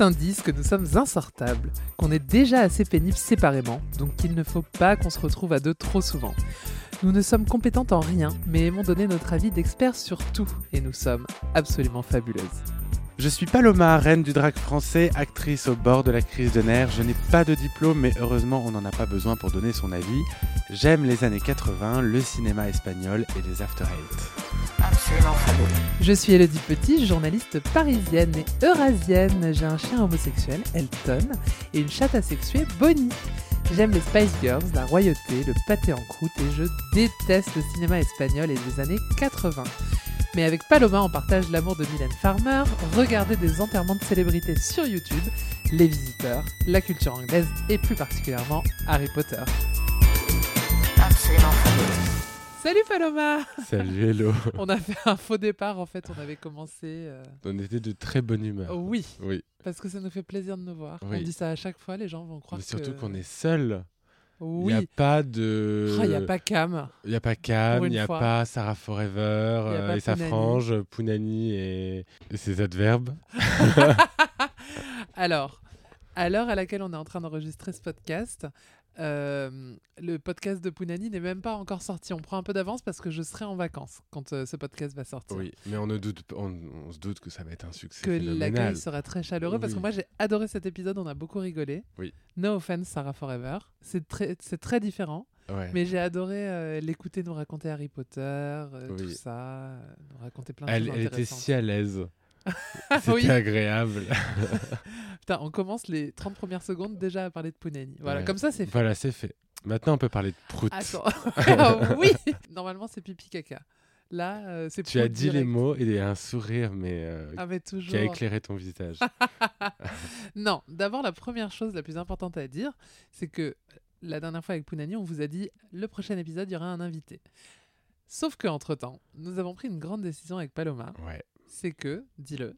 Certains disent que nous sommes insortables, qu'on est déjà assez pénibles séparément, donc qu'il ne faut pas qu'on se retrouve à deux trop souvent. Nous ne sommes compétentes en rien, mais aimons donner notre avis d'experts sur tout, et nous sommes absolument fabuleuses. Je suis Paloma, reine du drag français, actrice au bord de la crise de nerfs. Je n'ai pas de diplôme, mais heureusement, on n'en a pas besoin pour donner son avis. J'aime les années 80, le cinéma espagnol et les after eight. Absolument. Je suis Elodie Petit, journaliste parisienne et eurasienne. J'ai un chien homosexuel, Elton, et une chatte asexuée, Bonnie. J'aime les Spice Girls, la royauté, le pâté en croûte et je déteste le cinéma espagnol et les années 80. Mais avec Paloma, on partage l'amour de Mylène Farmer, regarder des enterrements de célébrités sur YouTube, les visiteurs, la culture anglaise et plus particulièrement Harry Potter. Absolument. Salut Paloma Salut Hello. On a fait un faux départ en fait, on avait commencé... euh, On était de très bonne humeur. Oui, Oui, parce que ça nous fait plaisir de nous voir. Oui. On dit ça à chaque fois, les gens vont croire mais surtout que... qu'on est seul. Il Oui, n'y a pas de. il n'y a pas Cam. Il y a pas Cam, il n'y a fois. pas Sarah Forever Il a euh, pas et sa frange, Pounani et, et ses adverbes. Alors, à l'heure à laquelle on est en train d'enregistrer ce podcast, euh, le podcast de Pounani n'est même pas encore sorti. On prend un peu d'avance parce que je serai en vacances quand euh, ce podcast va sortir. Oui, mais on, ne doute, on, on se doute que ça va être un succès Que l'accueil sera très chaleureux parce que moi j'ai adoré cet épisode, on a beaucoup rigolé. Oui. No offense, Sarah Forever. C'est très, très différent, Ouais. mais j'ai adoré euh, l'écouter nous raconter Harry Potter, Oui. tout ça, nous raconter plein de Elle, choses elle était si à l'aise. C'était Oui. agréable. Putain, on commence les 30 premières secondes déjà à parler de Pounani. Voilà, Ouais. comme ça c'est fait. Voilà, c'est fait. Maintenant, on peut parler de prout. Attends. Ah oui Normalement, c'est pipi caca. Là, euh, c'est Tu as dit les mots et il y a un sourire, mais euh, Ah, mais toujours. qui a éclairé ton visage. Non, d'abord, la première chose la plus importante à dire, c'est que la dernière fois avec Pounani, on vous a dit le prochain épisode, il y aura un invité. Sauf que entre temps, nous avons pris une grande décision avec Paloma. Ouais. C'est que, dis-le,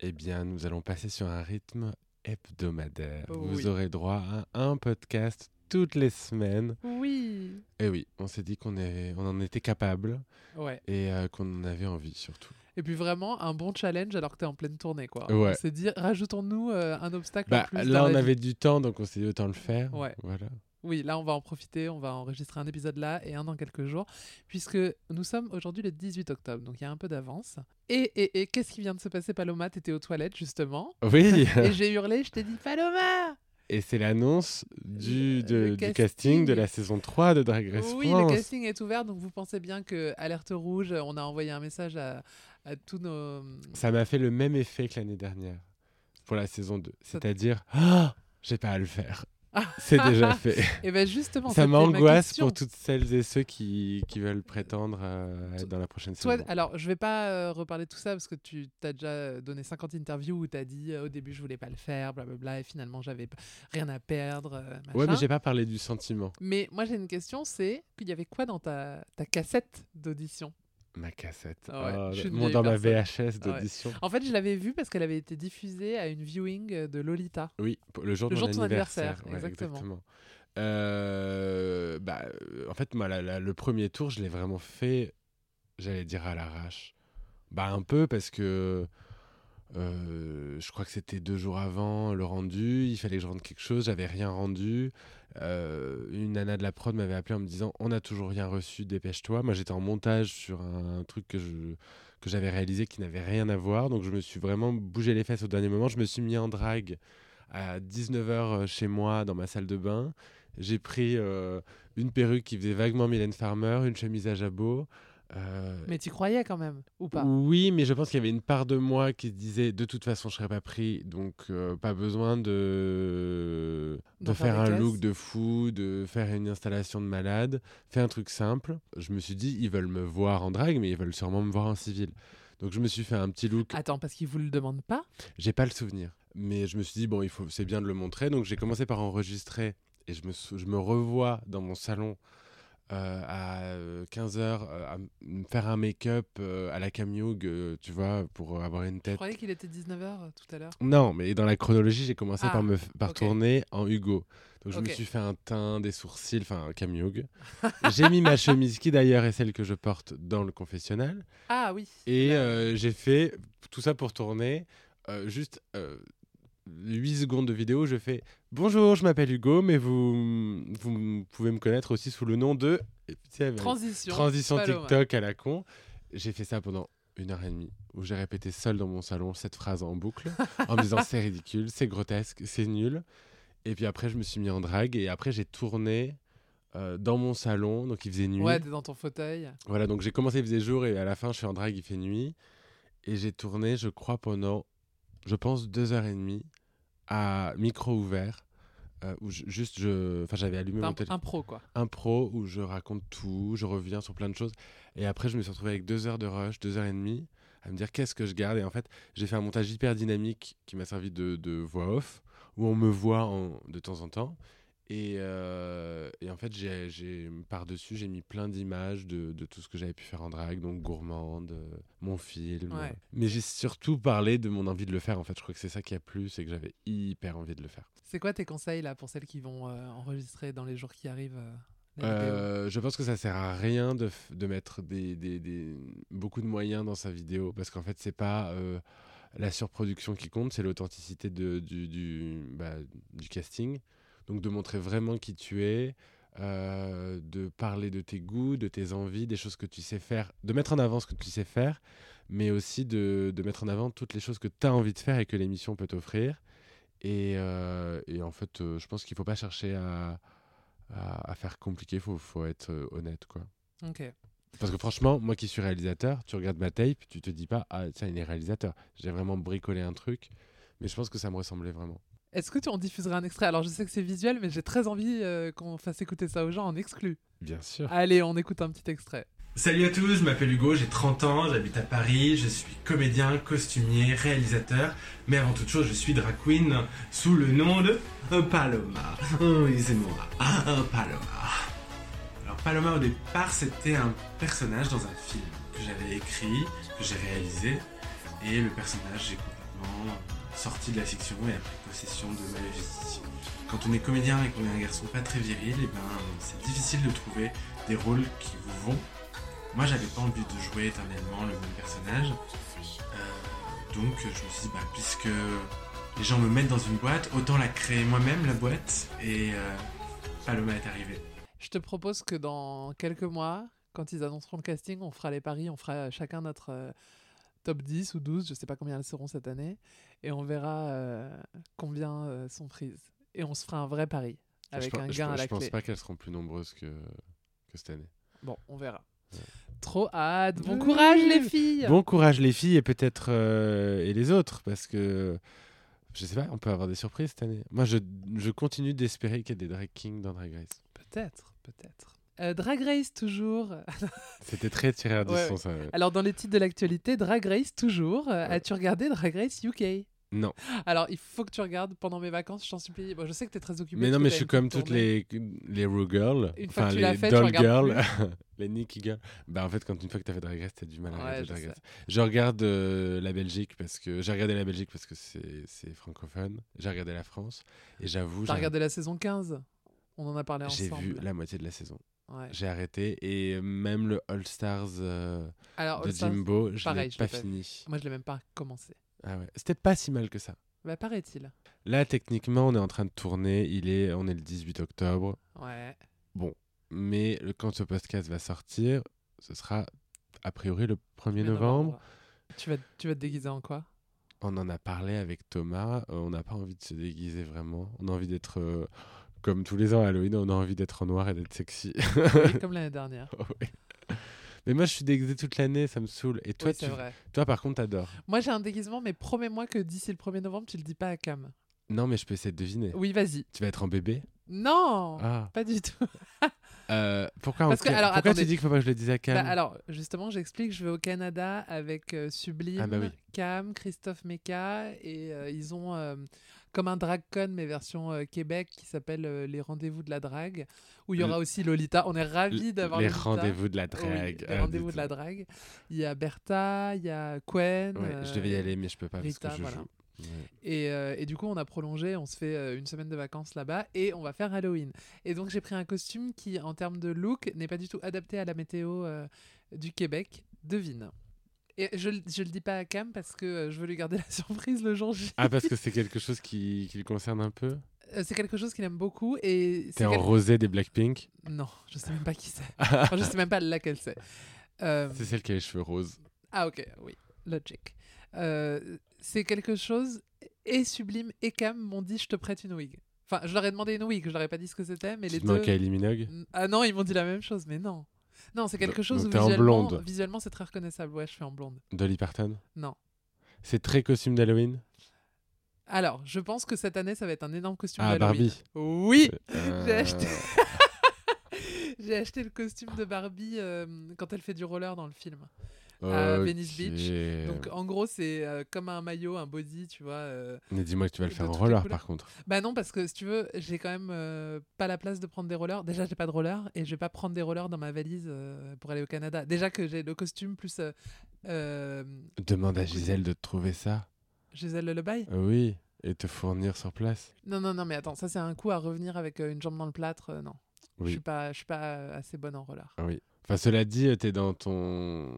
Eh bien, nous allons passer sur un rythme hebdomadaire. Oui. Vous aurez droit à un podcast toutes les semaines. oui, Et oui, on s'est dit qu'on est, on en était capable ouais. et euh, qu'on en avait envie surtout. Et puis vraiment un bon challenge alors que tu es en pleine tournée, quoi. Ouais. On s'est dit, rajoutons-nous euh, un obstacle en Bah, plus. là, on vie. avait du temps, donc on s'est dit autant le faire. Ouais. Voilà. Oui, là, on va en profiter. On va enregistrer un épisode là et un dans quelques jours, puisque nous sommes aujourd'hui le 18 octobre, donc il y a un peu d'avance. Et, et, et qu'est-ce qui vient de se passer, Paloma? T'étais aux toilettes, justement. Oui. et j'ai hurlé, je t'ai dit Paloma et c'est l'annonce du, de- le du casting. casting de la saison 3 de Drag Race Oui, France. le casting est ouvert, donc vous pensez bien que Alerte Rouge, on a envoyé un message à, à tous nos. Ça m'a fait le même effet que l'année dernière pour la saison 2. C'est-à-dire, ah, j'ai pas à le faire. C'est déjà fait. Et bien justement, Ça ma m'angoisse pour toutes celles et ceux qui, qui veulent prétendre euh, à être dans la prochaine saison. alors, je vais pas euh, reparler de tout ça parce que tu t'as déjà donné 50 interviews où tu as dit euh, au début je voulais pas le faire, blablabla, et finalement j'avais rien à perdre. euh, Ouais, mais j'ai pas parlé du sentiment. Mais moi j'ai une question, c'est qu'il y avait quoi dans ta, ta cassette d'audition? Ma cassette. Ah ouais, Oh, je suis mon- dans ma. VHS d'audition. En fait, je l'avais vue parce qu'elle avait été diffusée à une viewing de Lolita. Oui, le jour Le de jour mon de ton anniversaire. anniversaire, ouais, exactement. Euh, bah, euh, en fait, moi, la- la- le premier tour, je l'ai vraiment fait, j'allais dire à l'arrache. Bah, un peu parce que euh, je crois que c'était deux jours avant le rendu, il fallait que je rende quelque chose, j'avais rien rendu. Euh, une nana de la prod m'avait appelé en me disant On n'a toujours rien reçu, dépêche-toi. Moi, j'étais en montage sur un, truc que que j'avais réalisé qui n'avait rien à voir. Donc, je me suis vraiment bougé les fesses au dernier moment. Je me suis mis en drague à 19h chez moi dans ma salle de bain. J'ai pris euh, une perruque qui faisait vaguement Mylène Farmer, une chemise à jabot. Euh, Mais tu croyais quand même, ou pas? Oui, mais je pense qu'il y avait une part de moi qui disait de toute façon je serais pas pris, donc euh, pas besoin de, de faire un look de fou, de faire une installation de malade. Fais un truc simple. Je me suis dit, ils veulent me voir en drague, mais ils veulent sûrement me voir en civil. Donc je me suis fait un petit look. Attends, parce qu'ils vous le demandent pas? J'ai pas le souvenir. Mais je me suis dit, bon, il faut, c'est bien de le montrer. Donc j'ai commencé par enregistrer et je me, je me revois dans mon salon euh, à 15h à m- me faire un make-up euh, à la Camioug, euh, tu vois, pour avoir une Je tête. croyais qu'il était 19h tout à l'heure? Non, mais dans la chronologie, j'ai commencé Ah, par me f- par tourner en Hugo. Donc je me suis fait un teint, des sourcils, enfin un Camioug. j'ai mis ma chemise qui d'ailleurs est celle que je porte dans le confessionnal. Ah oui. Et euh, j'ai fait tout ça pour tourner euh, juste euh, 8 secondes de vidéo, je fais Bonjour, je m'appelle Hugo, mais vous, vous pouvez me connaître aussi sous le nom de. Transition. TikTok à la con. J'ai fait ça pendant une heure et demie, où j'ai répété seul dans mon salon cette phrase en boucle, en me disant c'est ridicule, c'est grotesque, c'est nul. Et puis après, je me suis mis en drague, et après, j'ai tourné euh, dans mon salon, donc il faisait nuit. Ouais, t'es dans ton fauteuil. Voilà, donc j'ai commencé, il faisait jour, et à la fin, je suis en drague, il fait nuit. Et j'ai tourné, je crois, pendant, je pense, deux heures et demie, à micro ouvert, euh, où je- juste, je, enfin, j'avais allumé mon un, téléphone un pro, quoi. un pro où je raconte tout, je reviens sur plein de choses. Et après, je me suis retrouvé avec deux heures de rush, deux heures et demie, à me dire qu'est-ce que je garde? Et en fait, j'ai fait un montage hyper dynamique qui m'a servi de, de voix off, où on me voit en- de temps en temps. Et, euh, et en fait, j'ai, par-dessus, j'ai mis plein d'images de, de tout ce que j'avais pu faire en drague, donc gourmande, euh, mon film. Ouais. Mais j'ai surtout parlé de mon envie de le faire. En fait, je crois que c'est ça qui a plu, c'est que j'avais hyper envie de le faire. C'est quoi tes conseils là pour celles qui vont euh, enregistrer dans les jours qui arrivent euh, je pense que ça sert à rien de, de mettre des, des- des- beaucoup de moyens dans sa vidéo parce qu'en fait c'est pas euh, la surproduction qui compte, c'est l'authenticité du, du, bah, du casting. Donc de montrer vraiment qui tu es, euh, de parler de tes goûts, de tes envies, des choses que tu sais faire, de mettre en avant ce que tu sais faire, mais aussi de, de mettre en avant toutes les choses que tu as envie de faire et que l'émission peut t'offrir. Et, euh, et en fait, euh, je pense qu'il faut pas chercher à, à, à faire compliqué, il faut, faut être honnête. quoi. Ok. Parce que franchement, moi qui suis réalisateur, tu regardes ma tape, tu te dis pas, ah tiens, il est réalisateur. J'ai vraiment bricolé un truc, mais je pense que ça me ressemblait vraiment. Est-ce que tu en diffuseras un extrait? Alors je sais que c'est visuel, mais j'ai très envie euh, qu'on fasse écouter ça aux gens en exclu. Bien sûr. Allez, on écoute un petit extrait. Salut à tous, je m'appelle Hugo, j'ai 30 ans, j'habite à Paris, je suis comédien, costumier, réalisateur, mais avant toute chose, je suis drag queen sous le nom de euh, Paloma. Oh oui, c'est moi, Ah, Paloma. Alors Paloma, au départ, c'était un personnage dans un film que j'avais écrit, que j'ai réalisé, et le personnage est complètement sorti de la fiction et a pris possession de ma vie. Quand on est comédien et qu'on est un garçon pas très viril, et ben, c'est difficile de trouver des rôles qui vous vont. Moi, j'avais pas envie de jouer éternellement le même personnage. Euh, donc, je me suis dit, bah, puisque les gens me mettent dans une boîte, autant la créer moi-même, la boîte. Et euh, Paloma est arrivée. Je te propose que dans quelques mois, quand ils annonceront le casting, on fera les paris, on fera chacun notre euh, top 10 ou 12, je sais pas combien elles seront cette année, et on verra euh, combien euh, sont prises. Et on se fera un vrai pari, avec je, un je gain à la je pense clé. pas qu'elles seront plus nombreuses que, que cette année. Bon, on verra. Ouais. Trop hâte. Bon Ouais. courage les filles Bon courage les filles et peut-être euh, et les autres parce que je sais pas, on peut avoir des surprises cette année. Moi, je, je continue d'espérer qu'il y ait des drag kings dans Drag Race. Peut-être, peut-être. Euh, Drag Race toujours. C'était très tiré à Ouais, distance. ouais. Alors dans les titres de l'actualité, Drag Race toujours. Euh, Ouais. As-tu regardé Drag Race UK Non, Alors il faut que tu regardes pendant mes vacances, je t'en supplie. Bon, je sais que tu es très occupé. mais non, mais je suis comme toutes les les Rue Girls, Une fois que tu les fait, tu Doll Girls, les Nicky Girls. Bah en fait, quand une fois que t'as fait Drag Race, t'as du mal à regarder Drag. Race. Je regarde euh, la Belgique parce que j'ai regardé la Belgique parce que c'est francophone. J'ai regardé la France et j'avoue, T'as j'ai- regardé la saison 15 On en a parlé j'ai ensemble. vu la moitié de la saison. Ouais. J'ai arrêté et même le All Stars euh, Alors, de All Stars, Jimbo, je pareil, l'ai je pas fini. moi je l'ai même pas commencé. Ah ouais. C'était pas si mal que ça. Bah paraît-il. Là, techniquement, on est en train de tourner. Il est, on est le 18 octobre. Ouais. Mais le- quand ce podcast va sortir, ce sera a priori le 1er Mais novembre. Tu vas, tu vas te déguiser en quoi? On en a parlé avec Thomas. euh, on n'a pas envie de se déguiser vraiment. On a envie d'être, euh, comme tous les ans à Halloween, on a envie d'être en noir et d'être sexy. Oui, Comme l'année dernière. Oui. Mais moi, je suis déguisé toute l'année, ça me saoule. Et toi, Oui, tu, vrai. toi, par contre, t'adores. Moi j'ai un déguisement, mais promets-moi que d'ici le 1er novembre, tu le dis pas à Cam. Non, mais je peux essayer de deviner. Oui, vas-y. Tu vas être en bébé? Non Ah. Pas du tout. Euh, pourquoi Parce que, alors, pourquoi attendez. tu dis qu'il faut pas que je le dise à Cam? Bah, alors, justement, j'explique, je vais au Canada avec euh, Sublime, Ah bah oui. Cam, Christophe Meka, et euh, ils ont euh, comme un drag con, mais version euh, Québec, qui s'appelle euh, Les Rendez-vous de la Drague, où il y aura aussi Lolita. On est ravis d'avoir Les rendez-vous de la Oui, drague. les Ah, rendez-vous de la drague. Il y a Bertha, il y a Quen. Ouais, je devais y aller, mais je peux pas Rita, parce que je voilà. joue. Ouais. Et, euh, et du coup, on a prolongé, on se fait euh, une semaine de vacances là-bas et on va faire Halloween. Et donc, j'ai pris un costume qui, en termes de look, n'est pas du tout adapté à la météo euh, du Québec. Devine. Et je, je le dis pas à Cam parce que euh, je veux lui garder la surprise le jour J. Ah, parce que c'est quelque chose qui, qui le concerne un peu? Euh, c'est quelque chose qu'il aime beaucoup et T'es c'est en rosé des Blackpink? Non, je sais même pas qui c'est. Enfin, je sais même pas laquelle c'est. Euh, C'est celle qui a les cheveux roses. Ah ok, oui, logic. Euh, c'est quelque chose et Sublime et Cam m'ont dit je te prête une wig. Enfin, je leur ai demandé une wig, je leur ai pas dit ce que c'était, mais Tu les deux. à Kylie Minogue Ah non, ils m'ont dit la même chose, mais non. Non, c'est quelque chose où t'es en visuellement, blonde. visuellement c'est très reconnaissable. Ouais, je suis en blonde. Dolly Parton Non. C'est très costume d'Halloween Alors, je pense que cette année, ça va être un énorme costume Ah, d'Halloween. Barbie. Oui, Euh, J'ai acheté- j'ai acheté le costume de Barbie euh, quand elle fait du roller dans le film. À Venice Beach. Donc en gros, c'est euh, comme un maillot, un body, tu vois. euh. Mais dis-moi que tu vas le faire en roller par contre. Bah non, parce que si tu veux, j'ai quand même euh, pas la place de prendre des rollers. Déjà, j'ai pas de rollers et je vais pas prendre des rollers dans ma valise pour aller au Canada. Déjà que j'ai le costume plus Demande à Gisèle de te trouver ça. Gisèle Lullaby. Euh, Oui, et te fournir sur place. Non, non, non, mais attends, ça c'est un coup à revenir avec une jambe dans le plâtre. euh, non, je suis pas, je suis pas assez bonne en roller. Ah oui. Enfin, cela dit, euh, t'es dans ton,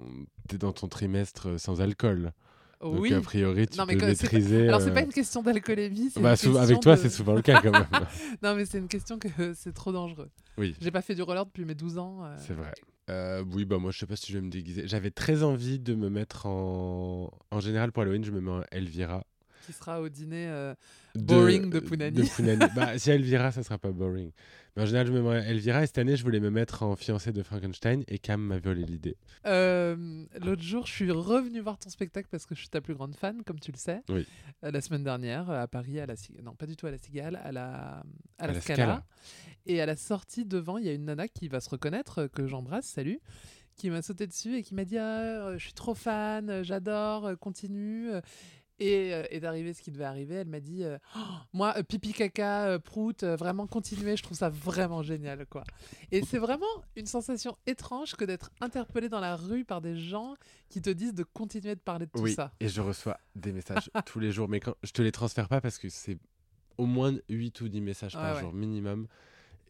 t'es dans ton trimestre euh, sans alcool. Donc oui. a priori, tu Non, mais peux c'est pas- maîtriser. Alors c'est euh, pas une question d'alcoolémie. bah, sou- avec toi, de- c'est souvent le cas quand même. Non, mais c'est une question que euh, c'est trop dangereux. oui, J'ai pas fait du roller depuis mes 12 ans. euh, c'est vrai. Euh, oui, bah moi, je sais pas si je vais me déguiser. J'avais très envie de me mettre en. En général, pour Halloween, je me mets en Elvira. Qui sera au dîner. euh, De- Boring de Punani. Punani. bah, si Elvira, ça sera pas boring. Mais en général, je me Elvira. Et cette année, je voulais me mettre en fiancée de Frankenstein. Et Cam m'a volé l'idée. Euh, L'autre jour, je suis revenu voir ton spectacle parce que je suis ta plus grande fan, comme tu le sais. Oui. Euh, la semaine dernière, à Paris, à la Ci- non pas du tout à la Cigale, à la à la, la Scala. Scala. Et à la sortie devant, il y a une nana qui va se reconnaître que j'embrasse, salut, qui m'a sauté dessus et qui m'a dit ah, je suis trop fan, j'adore, continue. Euh. Et, euh, et d'arriver ce qui devait arriver, elle m'a dit euh, Oh, moi euh, pipi caca euh, prout, euh, vraiment continuer, je trouve ça vraiment génial quoi. Et c'est vraiment une sensation étrange que d'être interpellé dans la rue par des gens qui te disent de continuer de parler de tout oui. ça. Et je reçois des messages tous les jours. Mais quand je te les transfère pas parce que c'est au moins 8 ou 10 messages Ouais, par ouais. jour minimum.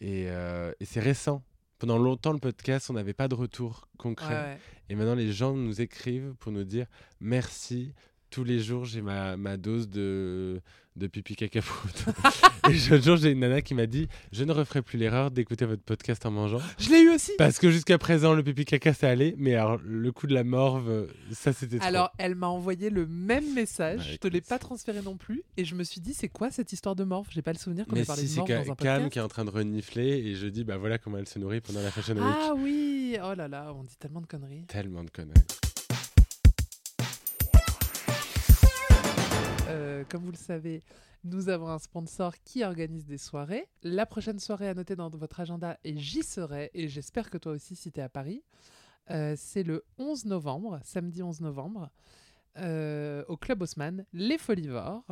Et, euh, et c'est récent. Pendant longtemps, le podcast, on n'avait pas de retour concret. Ouais, ouais. Et maintenant, les gens nous écrivent pour nous dire merci. Tous les jours, j'ai ma, ma dose de, de pipi caca et l'autre jour, j'ai une nana qui m'a dit Je ne referai plus l'erreur d'écouter votre podcast en mangeant. Je l'ai eu aussi. Parce que jusqu'à présent, le pipi caca, ça allait. Mais alors, le coup de la morve, ça, c'était trop. Alors, elle m'a envoyé le même message. Bah, je te l'ai pas transféré non plus. Et je me suis dit, c'est quoi cette histoire de morve? J'ai pas le souvenir qu'on ait parlé si, de morve Ca- dans un Cam qui est en train de renifler. Et je dis Bah voilà comment elle se nourrit pendant la Fashion Week. Ah oui Oh là là, on dit tellement de conneries. Tellement de conneries. Euh, comme vous le savez, nous avons un sponsor qui organise des soirées. La prochaine soirée à noter dans votre agenda, et j'y serai, et j'espère que toi aussi si tu es à Paris, euh, c'est le 11 novembre, samedi 11 novembre, euh, au Club Haussmann, les Folivores.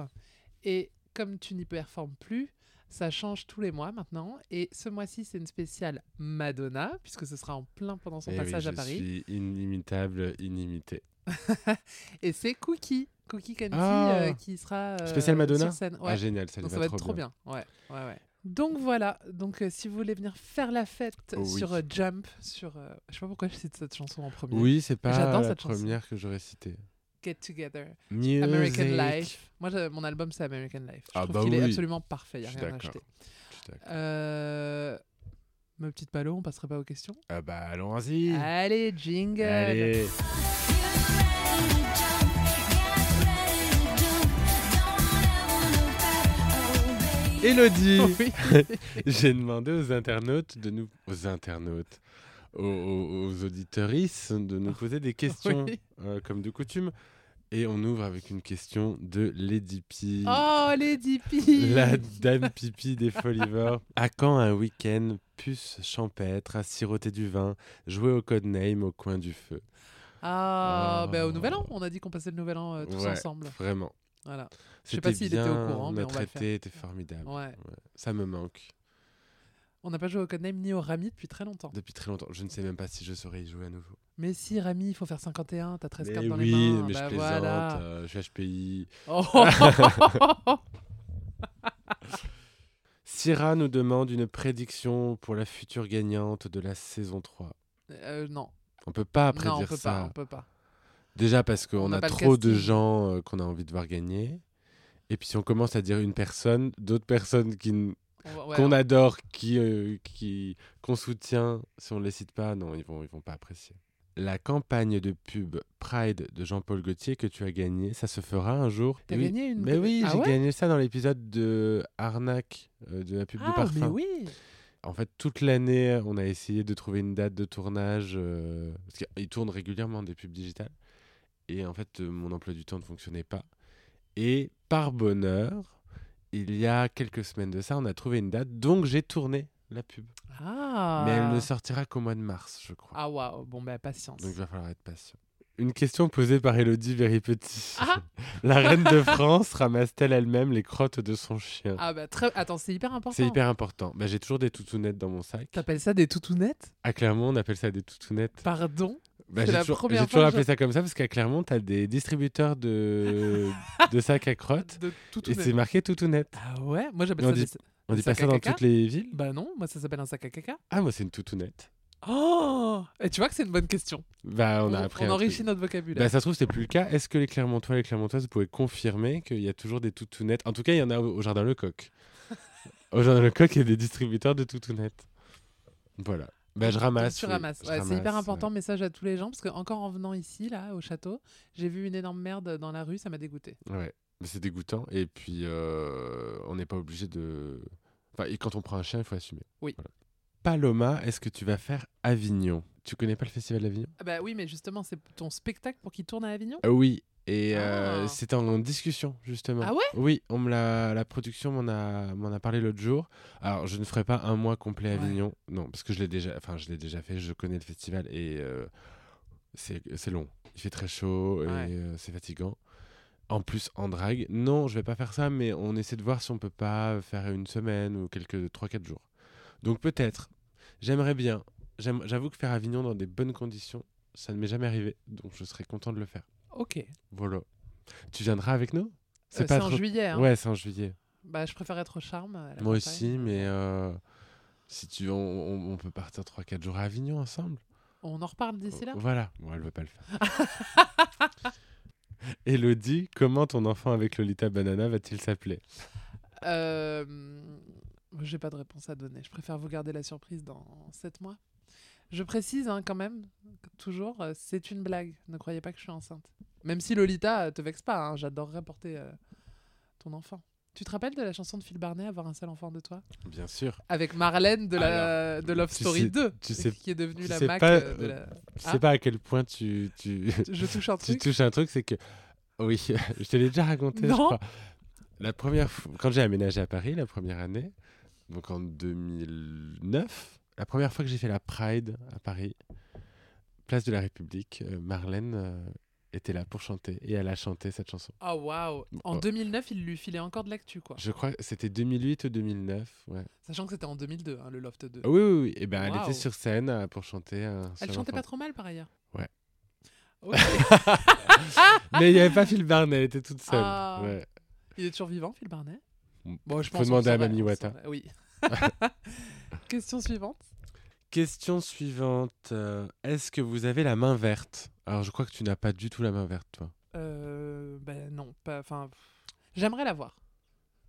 Et comme tu n'y performes plus, ça change tous les mois maintenant. Et ce mois-ci, c'est une spéciale Madonna, puisque ce sera en plein pendant son Eh oui, passage à je Paris. suis inimitable, inimité. Et c'est Cookie, Cookie Candy, Ah. euh, qui sera euh, Spécial Madonna sur scène. Ouais. Ah, génial, ça, Donc ça va être trop bien. Ouais, ouais, ouais. Donc voilà. Donc euh, si vous voulez venir faire la fête Oh sur euh, Jump, sur, je sais pas pourquoi je cite cette chanson en premier. Oui, c'est pas la chanson. première que j'aurais citée. Get Together, Music. American Life. Moi, mon album c'est American Life. Je Ah trouve bah qu'il est oui. absolument parfait. Y Je a rien à acheter. Euh... Ma petite palo, on passerait pas aux questions? Ah bah allons-y. Allez, jingle. Allez. Elodie, Oui. j'ai demandé aux internautes de nous, aux internautes, aux, aux, aux auditorices de nous poser des questions Oui. euh, comme de coutume. Et on ouvre avec une question de Lady P. Oh, Lady P. La dame pipi des folivores. À quand un week-end puce champêtre à siroter du vin, jouer au codename au coin du feu? Ah, Oh. bah, au Nouvel An. On a dit qu'on passait le Nouvel An euh, tous Ouais, ensemble. Vraiment. Voilà. Je sais pas s'il était au courant, mais on va le faire. était formidable. Ouais. Ouais. Ça me manque. On n'a pas joué au Codename ni au Rami depuis très longtemps. Depuis très longtemps. Je ne sais même pas si je saurais y jouer à nouveau. Mais si, Rami, il faut faire 51, t'as 13 Mais cartes dans oui, les mains. mais bah je plaisante. voilà. euh, je suis HPI. Oh. Syrah nous demande une prédiction pour la future gagnante de la saison 3. Euh, non, On peut pas non, prédire on peut ça. pas, on peut pas. Déjà parce qu'on a trop de gens euh, qu'on a envie de voir gagner. Et puis si on commence à dire une personne, d'autres personnes qui ouais, qu'on on- adore, qui, euh, qui qu'on soutient, si on les cite pas, non, ils vont ils vont pas apprécier. La campagne de pub Pride de Jean-Paul Gaultier que tu as gagné, ça se fera un jour? T'as oui. gagné une. Mais oui, Ah j'ai ouais? gagné ça dans l'épisode de Arnaque euh, de la pub de Ah, parfum. mais oui. En fait, toute l'année, on a essayé de trouver une date de tournage euh, parce qu'ils tournent régulièrement des pubs digitales. Et en fait, euh, mon emploi du temps ne fonctionnait pas. Et par bonheur, il y a quelques semaines de ça, on a trouvé une date, donc j'ai tourné la pub. Ah. Mais elle ne sortira qu'au mois de mars, je crois. Ah waouh. Bon bah patience. Donc il va falloir être patient. Une question posée par Elodie Very Petit. Ah. La reine de France ramasse-t-elle elle-même les crottes de son chien? Ah bah très. Attends, c'est hyper important. C'est hyper important. Bah, j'ai toujours des toutounettes dans mon sac. T'appelles ça des toutounettes? À Clermont, on appelle ça des toutounettes. Pardon? Bah, j'ai toujours, j'ai toujours appelé je- ça comme ça parce qu'à Clermont, tu as des distributeurs de, de sacs à crottes De et toutounettes. c'est marqué toutounette. Ah ouais? Moi j'appelle on ça dit- des. On dit Sac pas ça dans toutes les villes? Bah non. Moi ça s'appelle un sac à caca. Ah, moi, c'est une toutounette. Oh. Et tu vois que c'est une bonne question. Bah, on a appris un enrichit notre vocabulaire. Bah, ça se trouve, c'est plus le cas. Est-ce que les Clermontois et les Clermontoises, pouvez confirmer qu'il y a toujours des toutounettes En tout cas, il y en a au, au Jardin Lecoq. au Jardin Lecoq, il y a des distributeurs de toutounettes. Voilà. Bah, je ramasse. Tu oui. ramasses. Ouais, c'est hyper important. Message à tous les gens parce que encore en venant ici là au château, j'ai vu une énorme merde dans la rue, ça m'a dégoûté. Ouais, c'est dégoûtant. Et puis, euh, on n'est pas obligé de. Enfin, et quand on prend un chien, il faut assumer. Oui. Voilà. Paloma, est-ce que tu vas faire Avignon? Tu connais pas le festival d'Avignon? Ah bah oui, mais justement, c'est ton spectacle pour qu'il tourne à Avignon? Euh, Oui. Et euh, Ah. c'était en discussion, justement. Ah ouais? Oui, on me l'a, la production m'en a, m'en a parlé l'autre jour. Alors, je ne ferai pas un mois complet à Ouais. Avignon. Non, parce que je l'ai déjà, enfin, je l'ai déjà fait. Je connais le festival et euh, c'est, c'est long. Il fait très chaud et Ouais. euh, c'est fatigant. En plus, en drague. Non, je vais pas faire ça, mais on essaie de voir si on peut pas faire une semaine ou quelques 3-4 jours. Donc, peut-être. J'aimerais bien. J'aime- j'avoue que faire Avignon dans des bonnes conditions, ça ne m'est jamais arrivé. Donc, je serais content de le faire. Ok. Euh, Voilà. Tu viendras avec nous? C'est pas en juillet. hein. Ouais, c'est en juillet. Bah, je préfère être au charme. à la Moi campagne. aussi, mais euh, si tu, on, on- on peut partir 3-4 jours à Avignon ensemble. On en reparle d'ici là? Voilà. Bon, elle veut pas le faire. Elodie, comment ton enfant avec Lolita Banana va-t-il s'appeler? Euh, J'ai pas de réponse à donner. Je préfère vous garder la surprise dans 7 mois. Je précise hein, quand même, toujours, euh, c'est une blague. Ne croyez pas que je suis enceinte. Même si Lolita euh, te vexe pas, hein, j'adorerais porter euh, ton enfant. Tu te rappelles de la chanson de Phil Barnet, Avoir un seul enfant de toi? Bien sûr. Avec Marlène de, la, de Love tu Story sais- 2, tu sais- qui est devenue tu la sais Mac pas, euh, de la... Je Ah. sais pas à quel point tu, tu, Je touche un tu truc. touches un truc, c'est que. Oui, je te l'ai déjà raconté, je Non. crois. La première fois, quand j'ai aménagé à Paris, la première année, donc en 2009, la première fois que j'ai fait la Pride à Paris, place de la République, euh, Marlène euh, était là pour chanter et elle a chanté cette chanson. Oh waouh En Oh. 2009, il lui filait encore de l'actu, quoi. Je crois que c'était 2008 ou 2009. Ouais. Sachant que c'était en 2002, hein, le Loft 2. Ah oui, oui, oui. Et ben, elle était sur scène euh, pour chanter. un Elle chantait pas trop mal, par ailleurs. Ouais. Mais il n'y avait pas Phil Barnet, elle était toute seule. Ah. Ouais. Il est toujours vivant, Phil Barnet Mm. Bon, je Faut pense. demander à Mamie Wata. Oui. Question suivante. Question suivante. euh, Est-ce que vous avez la main verte? Alors, je crois que tu n'as pas du tout la main verte, toi. Euh, ben non, pas. Enfin, j'aimerais l'avoir.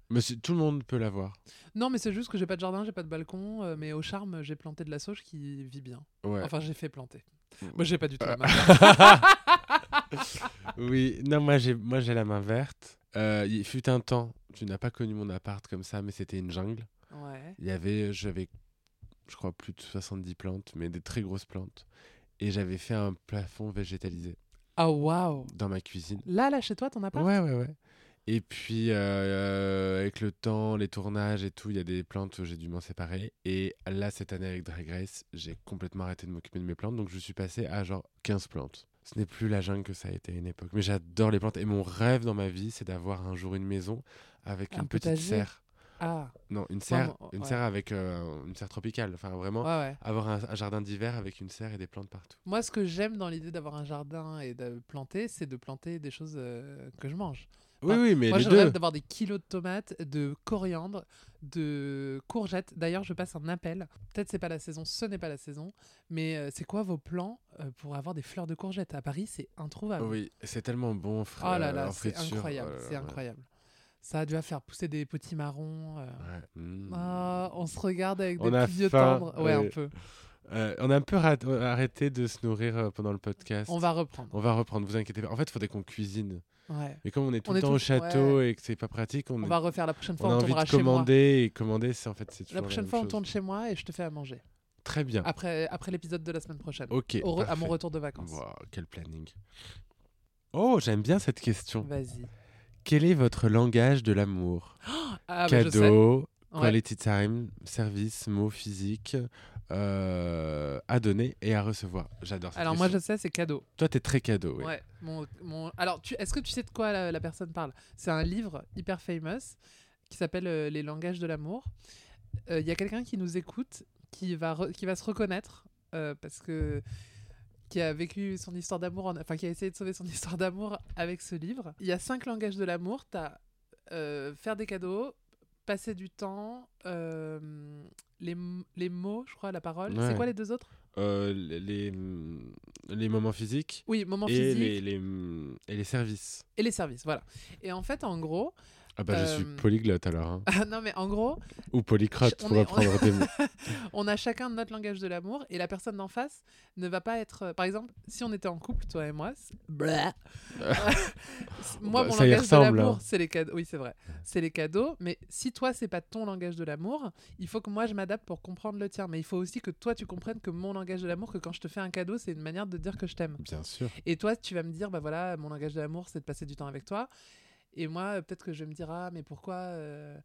Mais tout le monde peut l'avoir. Non, mais c'est juste que j'ai pas de jardin, j'ai pas de balcon, euh, mais au charme, j'ai planté de la sauge qui vit bien. Ouais. Enfin, j'ai fait planter. Mm. Moi, j'ai pas du tout la main. verte. oui, non, moi j'ai, moi j'ai la main verte. Euh, il fut un temps, tu n'as pas connu mon appart comme ça, mais c'était une jungle. Ouais. Il y avait, j'avais, je crois, plus de 70 plantes, mais des très grosses plantes. Et j'avais fait un plafond végétalisé Ah, waouh. dans ma cuisine. Là, là, chez toi, t'en as pas Ouais, ouais, ouais. Et puis, euh, euh, avec le temps, les tournages et tout, il y a des plantes où j'ai dû m'en séparer. Et là, cette année, avec Drag Race, j'ai complètement arrêté de m'occuper de mes plantes. Donc, je suis passé à genre 15 plantes. Ce n'est plus la jungle que ça a été à une époque. Mais j'adore les plantes. Et mon rêve dans ma vie, c'est d'avoir un jour une maison avec Un une petite serre. Ah, Non, une serre, une ouais. serre avec euh, une serre tropicale. Enfin, vraiment, ouais, ouais. avoir un, un jardin d'hiver avec une serre et des plantes partout. Moi, ce que j'aime dans l'idée d'avoir un jardin et de planter, c'est de planter des choses euh, que je mange. Oui, oui, mais Moi, les je deux. rêve d'avoir des kilos de tomates, de coriandre, de courgettes. D'ailleurs, je passe un appel. Peut-être c'est pas la saison, ce n'est pas la saison. Mais euh, c'est quoi vos plans euh, pour avoir des fleurs de courgettes? À Paris, c'est introuvable. Oui, c'est tellement bon, frère. Oh là là, en c'est friture. incroyable, Oh là c'est là. incroyable. Ça a dû faire pousser des petits marrons. euh. Ouais. Mm. Ah, on se regarde avec des On a petits yeux faim, tendres. Ouais, un peu. Euh, on a un peu arrêté de se nourrir euh, pendant le podcast. On va reprendre. On va reprendre, vous inquiétez pas. En fait, il faudrait qu'on cuisine. Ouais. Mais comme on est tout On le est temps tout- au château ouais. et que c'est pas pratique, on, On est- va refaire la prochaine on fois. a On, envie tournera de chez moi. commander et commander, c'est en fait c'est toujours La prochaine même fois, on tourne chez moi et je te fais à manger. Très bien. Après, après l'épisode de la semaine prochaine. Ok. Au re- à mon retour de vacances. Wow, quel planning. Oh, j'aime bien cette question. Vas-y. Quel est votre langage de l'amour? Ah, bah. Cadeau, Ouais. quality time, service, mots physiques euh, à donner et à recevoir. J'adore cette Alors moi, je sais, c'est cadeau. Toi, t'es très cadeau. Ouais. Mon, mon... Alors, tu... est-ce que tu sais de quoi la, la personne parle? C'est un livre hyper famous qui s'appelle euh, Les langages de l'amour. Il y a quelqu'un qui nous écoute qui va, re- qui va se reconnaître euh, parce que qui a vécu son histoire d'amour, en- enfin qui a essayé de sauver son histoire d'amour avec ce livre. Il y a cinq langages de l'amour. T'as euh, faire des cadeaux, passer du temps, euh, les, les mots, je crois, la parole. Ouais. C'est quoi les deux autres? Euh, les, les, moments physiques Oui, moment et physique les, les, et les services. et les services, voilà. Et en fait, en gros, Ah bah je suis Euh, polyglotte alors. hein. ah non mais en gros, Ou polycrotte on pour est- reprendre tes mots. on a chacun notre langage de l'amour et la personne d'en face ne va pas être. euh, Par exemple, si on était en couple, toi et moi, c'est- Blah. moi Bah, mon ça y langage de ressemble, l'amour, hein. c'est les cadeaux. Oui, c'est vrai, c'est les cadeaux. Mais si toi c'est pas ton langage de l'amour, il faut que moi je m'adapte pour comprendre le tien. Mais il faut aussi que toi tu comprennes que mon langage de l'amour, que quand je te fais un cadeau, c'est une manière de dire que je t'aime. Bien sûr. Et toi, tu vas me dire, bah voilà, mon langage de l'amour, c'est de passer du temps avec toi. Et moi, euh, peut-être que je vais me dire, ah, mais pourquoi euh,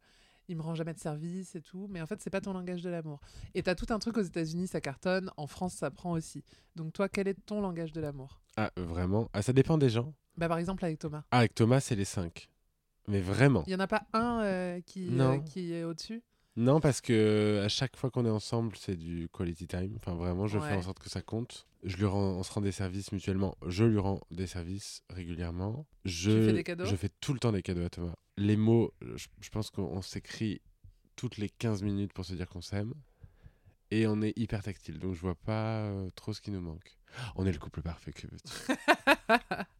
il me rend jamais de service et tout. Mais en fait, c'est pas ton langage de l'amour. Et t'as tout un truc aux États-Unis, ça cartonne. En France, ça prend aussi. Donc toi, quel est ton langage de l'amour? Ah, vraiment? Ah, Ça dépend des gens. Bah par exemple avec Thomas. Ah, avec Thomas, c'est les 5. Mais vraiment. Il y en a pas un euh, qui, euh, qui est au-dessus? Non, parce que à chaque fois qu'on est ensemble, c'est du quality time. Enfin, vraiment, je fais en sorte que ça compte. Je lui rends, on se rend des services mutuellement. Je lui rends des services régulièrement. Je, fais des cadeaux? Je fais tout le temps des cadeaux à Thomas. Les mots, je, je pense qu'on on s'écrit toutes les 15 minutes pour se dire qu'on s'aime. Et on est hyper tactile. Donc, je vois pas euh, trop ce qui nous manque. On est le couple parfait, que veux-tu?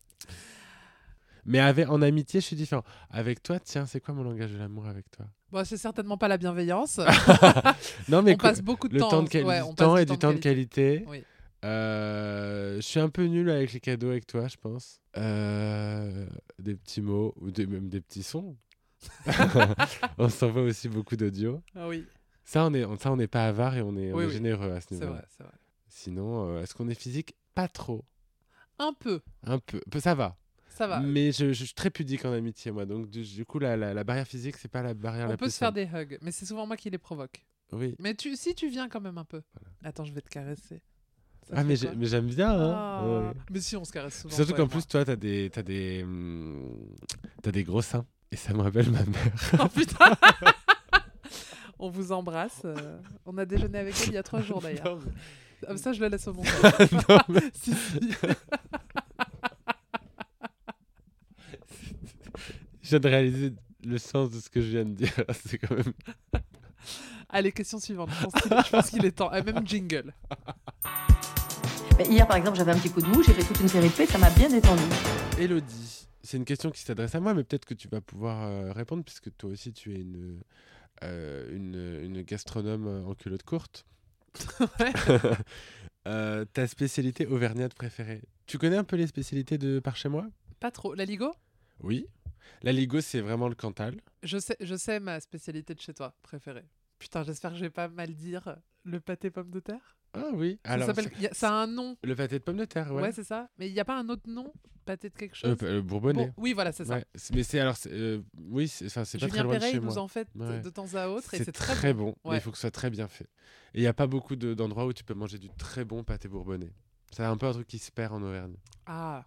Mais avec, en amitié, je suis différent. Avec toi, tiens, c'est quoi mon langage de l'amour avec toi? Bon, c'est certainement pas la bienveillance. Non, mais on passe beaucoup de le temps. temps, de quali- ouais, du on passe temps du et du temps de qualité. Oui. Euh, je suis un peu nul avec les cadeaux avec toi, je pense. Euh, des petits mots ou des- même des petits sons. on s'envoie aussi beaucoup d'audio. Ah oui, Ça, on ça, n'est pas avare et on est, on Oui, est oui. généreux à ce c'est niveau. vrai, c'est vrai. Sinon, euh, est-ce qu'on est physique? Pas trop. Un peu, Un. Peu- Ça va. Ça va. Mais je, je suis très pudique en amitié, moi. Donc, du, du coup, la, la, la barrière physique, c'est pas la barrière la On peut plus se faire des hugs, mais c'est souvent moi qui les provoque. Oui. Mais tu, si tu viens quand même un peu. Attends, je vais te caresser. Ça Ah, mais j'aime bien. Hein. Ah. Ouais. Mais si, on se caresse souvent. Surtout qu'en plus, toi, t'as des, t'as des, hum, t'as des gros seins. Et ça me rappelle ma mère. Oh putain On vous embrasse. euh, On a déjeuné avec elle il y a trois jours d'ailleurs. Mais- Ah, Ça, je le laisse au montage. non, mais Si, si. Je viens de réaliser le sens de ce que je viens de dire. C'est quand même. Allez, question suivante. Je pense qu'il- est temps. Ah, même jingle. Hier, par exemple, j'avais un petit coup de mou, j'ai fait toute une série de faits, ça m'a bien détendu. Elodie, c'est une question qui s'adresse à moi, mais peut-être que tu vas pouvoir euh, répondre, puisque toi aussi, tu es une, euh, une, une gastronome euh, en culotte courte. Ouais. Euh, ta spécialité auvergnate préférée Tu connais un peu les spécialités de par chez moi? Pas trop. La Ligo? Oui. La Ligo, c'est vraiment le Cantal. je sais, je sais ma spécialité de chez toi préférée. Putain, j'espère que je vais pas mal dire le pâté pomme de terre. Ah oui. Ça Alors, ça a un nom. le pâté de pommes de terre, ouais. Ouais, c'est ça. Mais il n'y a pas un autre nom Pâté de quelque chose? Euh, Bourbonnais. Bon, Oui, voilà, c'est ça. Ouais, Mais c'est alors, euh, oui, c'est pas très Julien loin de Perret, chez il nous en fait de- Ouais. de temps à autre et C'est très, très, bon, Ouais. il faut que ce soit très bien fait. Et il n'y a pas beaucoup de- d'endroits où tu peux manger du très bon pâté bourbonnais. C'est un peu un truc qui se perd en Auvergne. Ah,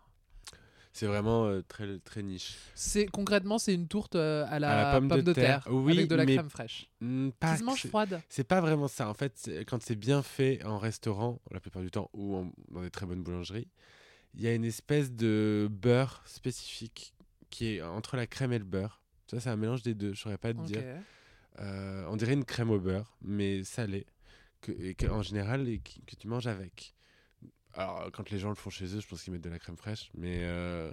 C'est vraiment euh, très, très niche. c'est concrètement c'est une tourte euh, à, la À la pomme de terre, oui, avec de la crème fraîche Hmm, qui pas se que mange froide. C'est pas vraiment ça. En fait, quand c'est bien fait en restaurant, la plupart du temps, ou en- dans des très bonnes boulangeries, il y a une espèce de beurre spécifique qui est entre la crème et le beurre. Ça, c'est un mélange des deux. Je saurais pas te dire. Euh, on dirait une crème au beurre, mais salée, que, et que, en général, et qui- que tu manges avec. Alors, quand les gens le font chez eux, je pense qu'ils mettent de la crème fraîche, mais euh,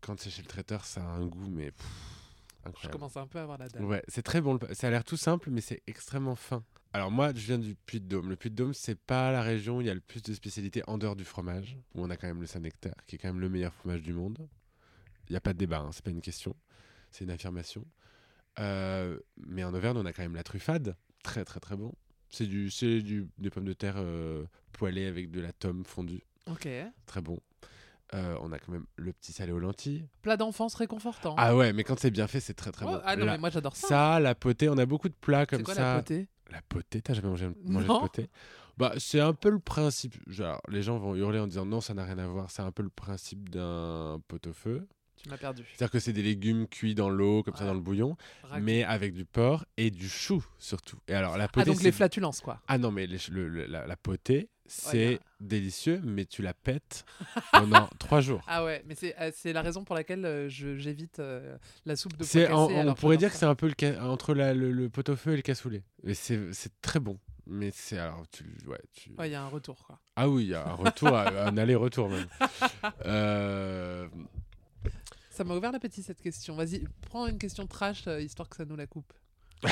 quand c'est chez le traiteur, ça a un goût, mais pff, Je commence un peu à avoir la dalle. Ouais, c'est très bon. Ça a l'air tout simple, mais c'est extrêmement fin. Alors moi, je viens du Puy-de-Dôme. Le Puy-de-Dôme, c'est pas la région où il y a le plus de spécialités en dehors du fromage, où on a quand même le Saint-Nectaire, qui est quand même le meilleur fromage du monde. Il n'y a pas de débat, hein, c'est pas une question, c'est une affirmation. Euh, mais en Auvergne, on a quand même la truffade, très très très bon. C'est du, du, des pommes de terre euh, poêlées avec de la tome fondue, Ok. très bon. Euh, on a quand même le petit salé aux lentilles. Plat d'enfance réconfortant. Ah ouais, mais quand c'est bien fait, c'est très très Ouais, bon. ah non, La- mais moi j'adore ça. ça, la potée, on a beaucoup de plats comme quoi ça. la potée? La potée, t'as jamais mangé, mangé de potée? Bah, c'est un peu le principe. Genre, les gens vont hurler en disant non, ça n'a rien à voir. C'est un peu le principe d'un pot-au-feu. Tu m'as perdu. C'est-à-dire que c'est des légumes cuits dans l'eau, comme ça, dans le bouillon, mais avec du porc et du chou surtout. Et alors, la potée. Ah, donc les flatulences, quoi. Ah non, mais les ch- le- le- la, la potée, c'est délicieux, mais tu la pètes pendant trois jours. Ah ouais, mais c'est euh, la raison pour laquelle euh, j'évite euh, la soupe de pois on, cassés, on pourrait dire que c'est un peu le entre la- le, le pot-au-feu et le cassoulet. Et c'est, très bon. Mais c'est alors, tu, ouais, tu... Ouais, il y a un retour, quoi. Ah oui, il y a un retour, un aller-retour même. Euh, Ça m'a ouvert l'appétit cette question. Vas-y, prends une question trash euh, histoire que ça nous la coupe.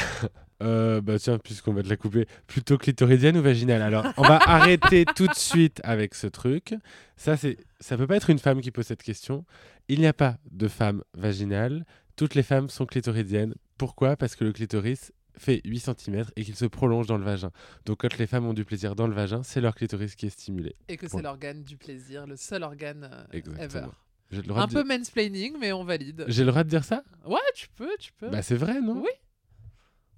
euh, bah tiens, puisqu'on va te la couper, plutôt clitoridienne ou vaginale? Alors, on va arrêter tout de suite avec ce truc. Ça, c'est, ça peut pas être une femme qui pose cette question. Il n'y a pas de femme vaginale. Toutes les femmes sont clitoridiennes. Pourquoi? Parce que le clitoris fait 8 cm et qu'il se prolonge dans le vagin. Donc, quand les femmes ont du plaisir dans le vagin, c'est leur clitoris qui est stimulé. Et que c'est l'organe du plaisir, le seul organe euh, ever. J'ai le droit, Un de, peu dire... mansplaining, mais on valide. J'ai le droit de dire ça? Ouais, tu peux, tu peux. Bah, c'est vrai, non? Oui.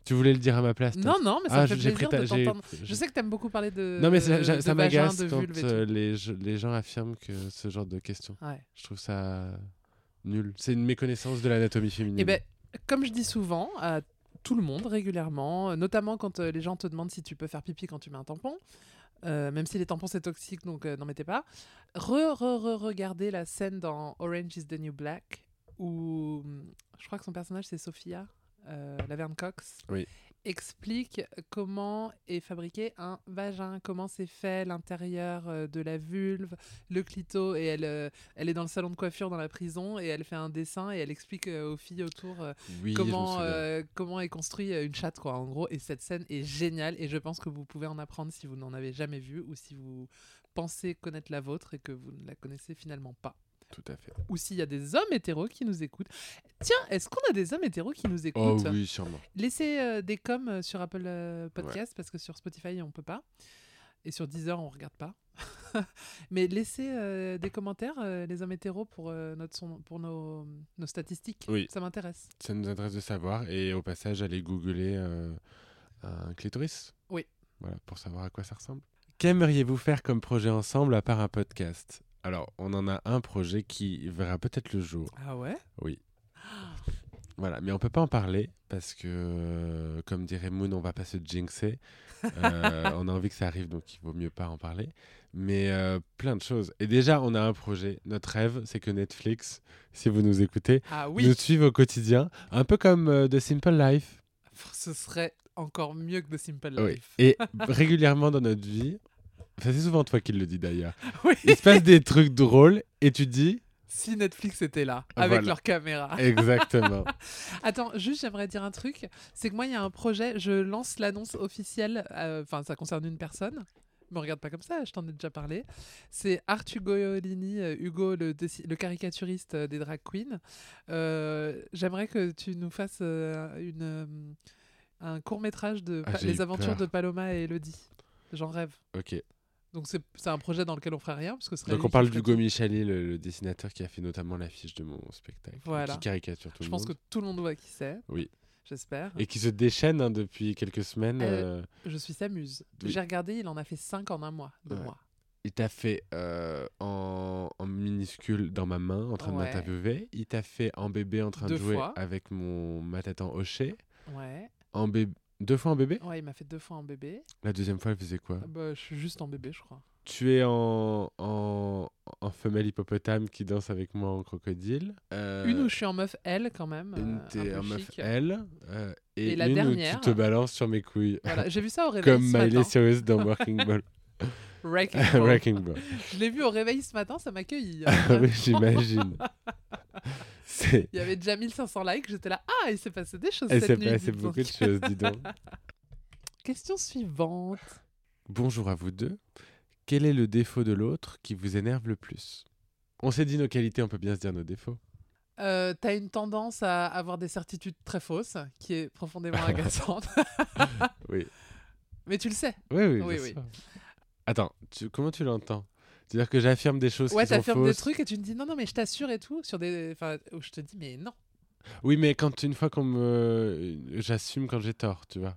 Tu voulais le dire à ma place toi? Non, non, mais ça Ah, me fait j'ai plaisir j'ai- t'entendre. Je sais que t'aimes beaucoup parler de. Non, mais ça, de ça- ça vagin, m'agace de quand vulve et euh, tout. les, je- les gens affirment que ce genre de questions. Ouais. Je trouve ça nul. C'est une méconnaissance de l'anatomie féminine. Et ben, comme je dis souvent à tout le monde régulièrement, euh, notamment quand euh, les gens te demandent si tu peux faire pipi quand tu mets un tampon, euh, même si les tampons c'est toxique, donc euh, n'en mettez pas. Re, re, re, regardez la scène dans Orange is the New Black où hum, je crois que son personnage c'est Sophia, euh, Laverne Cox. Oui. Explique comment est fabriqué un vagin, comment c'est fait l'intérieur euh, de la vulve, le clito, et elle, euh, elle est dans le salon de coiffure dans la prison et elle fait un dessin et elle explique euh, aux filles autour oui, comment, euh, comment est construit une chatte, quoi, en gros. Et cette scène est géniale et je pense que vous pouvez en apprendre si vous n'en avez jamais vu ou si vous pensez connaître la vôtre et que vous ne la connaissez finalement pas. Tout à fait. Ou s'il y a des hommes hétéros qui nous écoutent. Tiens, est-ce qu'on a des hommes hétéros qui nous Oh écoutent oui, sûrement. Laissez euh, des coms euh, sur Apple euh, Podcast parce que sur Spotify on peut pas et sur Deezer on regarde pas. Mais laissez euh, des commentaires les hommes hétéros pour notre son- pour nos, nos statistiques. Oui. Ça m'intéresse. Ça nous intéresse de savoir. Et au passage, allez googler un clitoris. Oui. Voilà, pour savoir à quoi ça ressemble. Qu'aimeriez-vous faire comme projet ensemble à part un podcast? Alors, on en a un projet qui verra peut-être le jour. Ah ouais? Voilà, mais on peut pas en parler parce que, euh, comme dirait Moon, on va pas se jinxer. Euh, on a envie que ça arrive, donc il vaut mieux pas en parler. Mais euh, plein de choses. Et déjà, on a un projet. Notre rêve, c'est que Netflix, si vous nous écoutez, Ah oui. nous suive au quotidien, un peu comme The Simple Life. Ce serait encore mieux que The Simple Oui. Life. Et régulièrement dans notre vie, c'est souvent toi qui le dis d'ailleurs, Oui. il se passe des trucs drôles et tu dis Si Netflix était là avec Voilà. leur caméra. exactement. Attends, juste j'aimerais dire un truc, c'est que moi il y a un projet, je lance l'annonce officielle, euh, enfin ça concerne une personne. Me regarde pas comme ça, je t'en ai déjà parlé. C'est Art Ugolini, euh, Hugo le, le caricaturiste euh, des drag queens. Euh, J'aimerais que tu nous fasses euh, une, un court métrage de Ah, Les aventures peur. de Paloma et Elodie. J'en rêve. ok. Donc c'est un projet dans lequel on ferait rien parce que ce Donc on parle d'Hugo. Michali, le, le dessinateur qui a fait notamment l'affiche de mon spectacle. Voilà. Qui caricature tout Je le pense que monde. tout le monde voit qui c'est. Oui. J'espère. Et qui se déchaîne hein, depuis quelques semaines. Euh, euh, Je suis s'amuse. Oui. J'ai regardé, il en a fait 5 en un mois. De Ouais. mois. Il t'a fait euh, en, en minuscule dans ma main en train Ouais. de m'interviewer. Il t'a fait en bébé en train Deux de jouer fois. avec mon matatan hoché. Ouais. En bébé. Deux fois en bébé? Ouais, il m'a fait deux fois en bébé. La deuxième fois, elle faisait quoi? Bah, je suis juste en bébé, je crois. Tu es en, en, en femelle hippopotame qui danse avec moi en crocodile. Euh, Une où je suis en meuf L quand même. une euh, t'es un en meuf. L. euh, et, Et la une dernière- où tu te balances sur mes couilles. Voilà, j'ai vu ça au réveil Comme Miley. Cyrus dans Working Ball. Wrecking Ball. Wrecking Ball. Je l'ai vu au réveil ce matin, ça m'a accueilli. Ah oui, j'imagine. Il y avait déjà 1500 likes, j'étais là. Ah, il s'est passé des choses cette s'est passé beaucoup de choses, dis donc. Question suivante. Bonjour à vous deux. Quel est le défaut de l'autre qui vous énerve le plus? On s'est dit nos qualités, on peut bien se dire nos défauts. Euh, T'as une tendance à avoir des certitudes très fausses, qui est profondément agaçante. Oui. Mais tu le sais. Oui, oui, Oui, oui. Attends, tu- comment tu l'entends? C'est-à-dire que j'affirme des choses Ouais, qui sont t'affirmes des trucs et tu me dis non, non, mais je t'assure et tout. Sur des. Enfin, où je te dis, mais non. Oui, mais quand une fois qu'on me... J'assume quand j'ai tort, tu vois.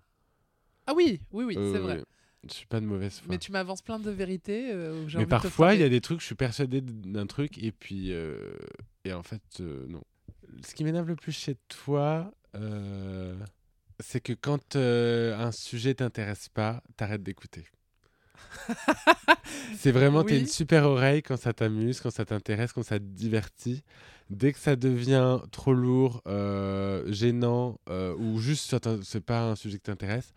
Ah oui, oui, oui, Euh, c'est vrai. oui. Je suis pas de mauvaise foi. Mais tu m'avances plein de vérités. euh, Mais parfois, il y a des trucs, je suis persuadé d'un truc, et puis. euh, Et en fait, euh, non. Ce qui m'énerve le plus chez toi, euh, c'est que quand euh, un sujet t'intéresse pas, t'arrêtes d'écouter. c'est vraiment, t'es Oui. une super oreille quand ça t'amuse, quand ça t'intéresse, quand ça te divertit. Dès que ça devient trop lourd, euh, gênant, euh, ou juste c'est pas un sujet qui t'intéresse,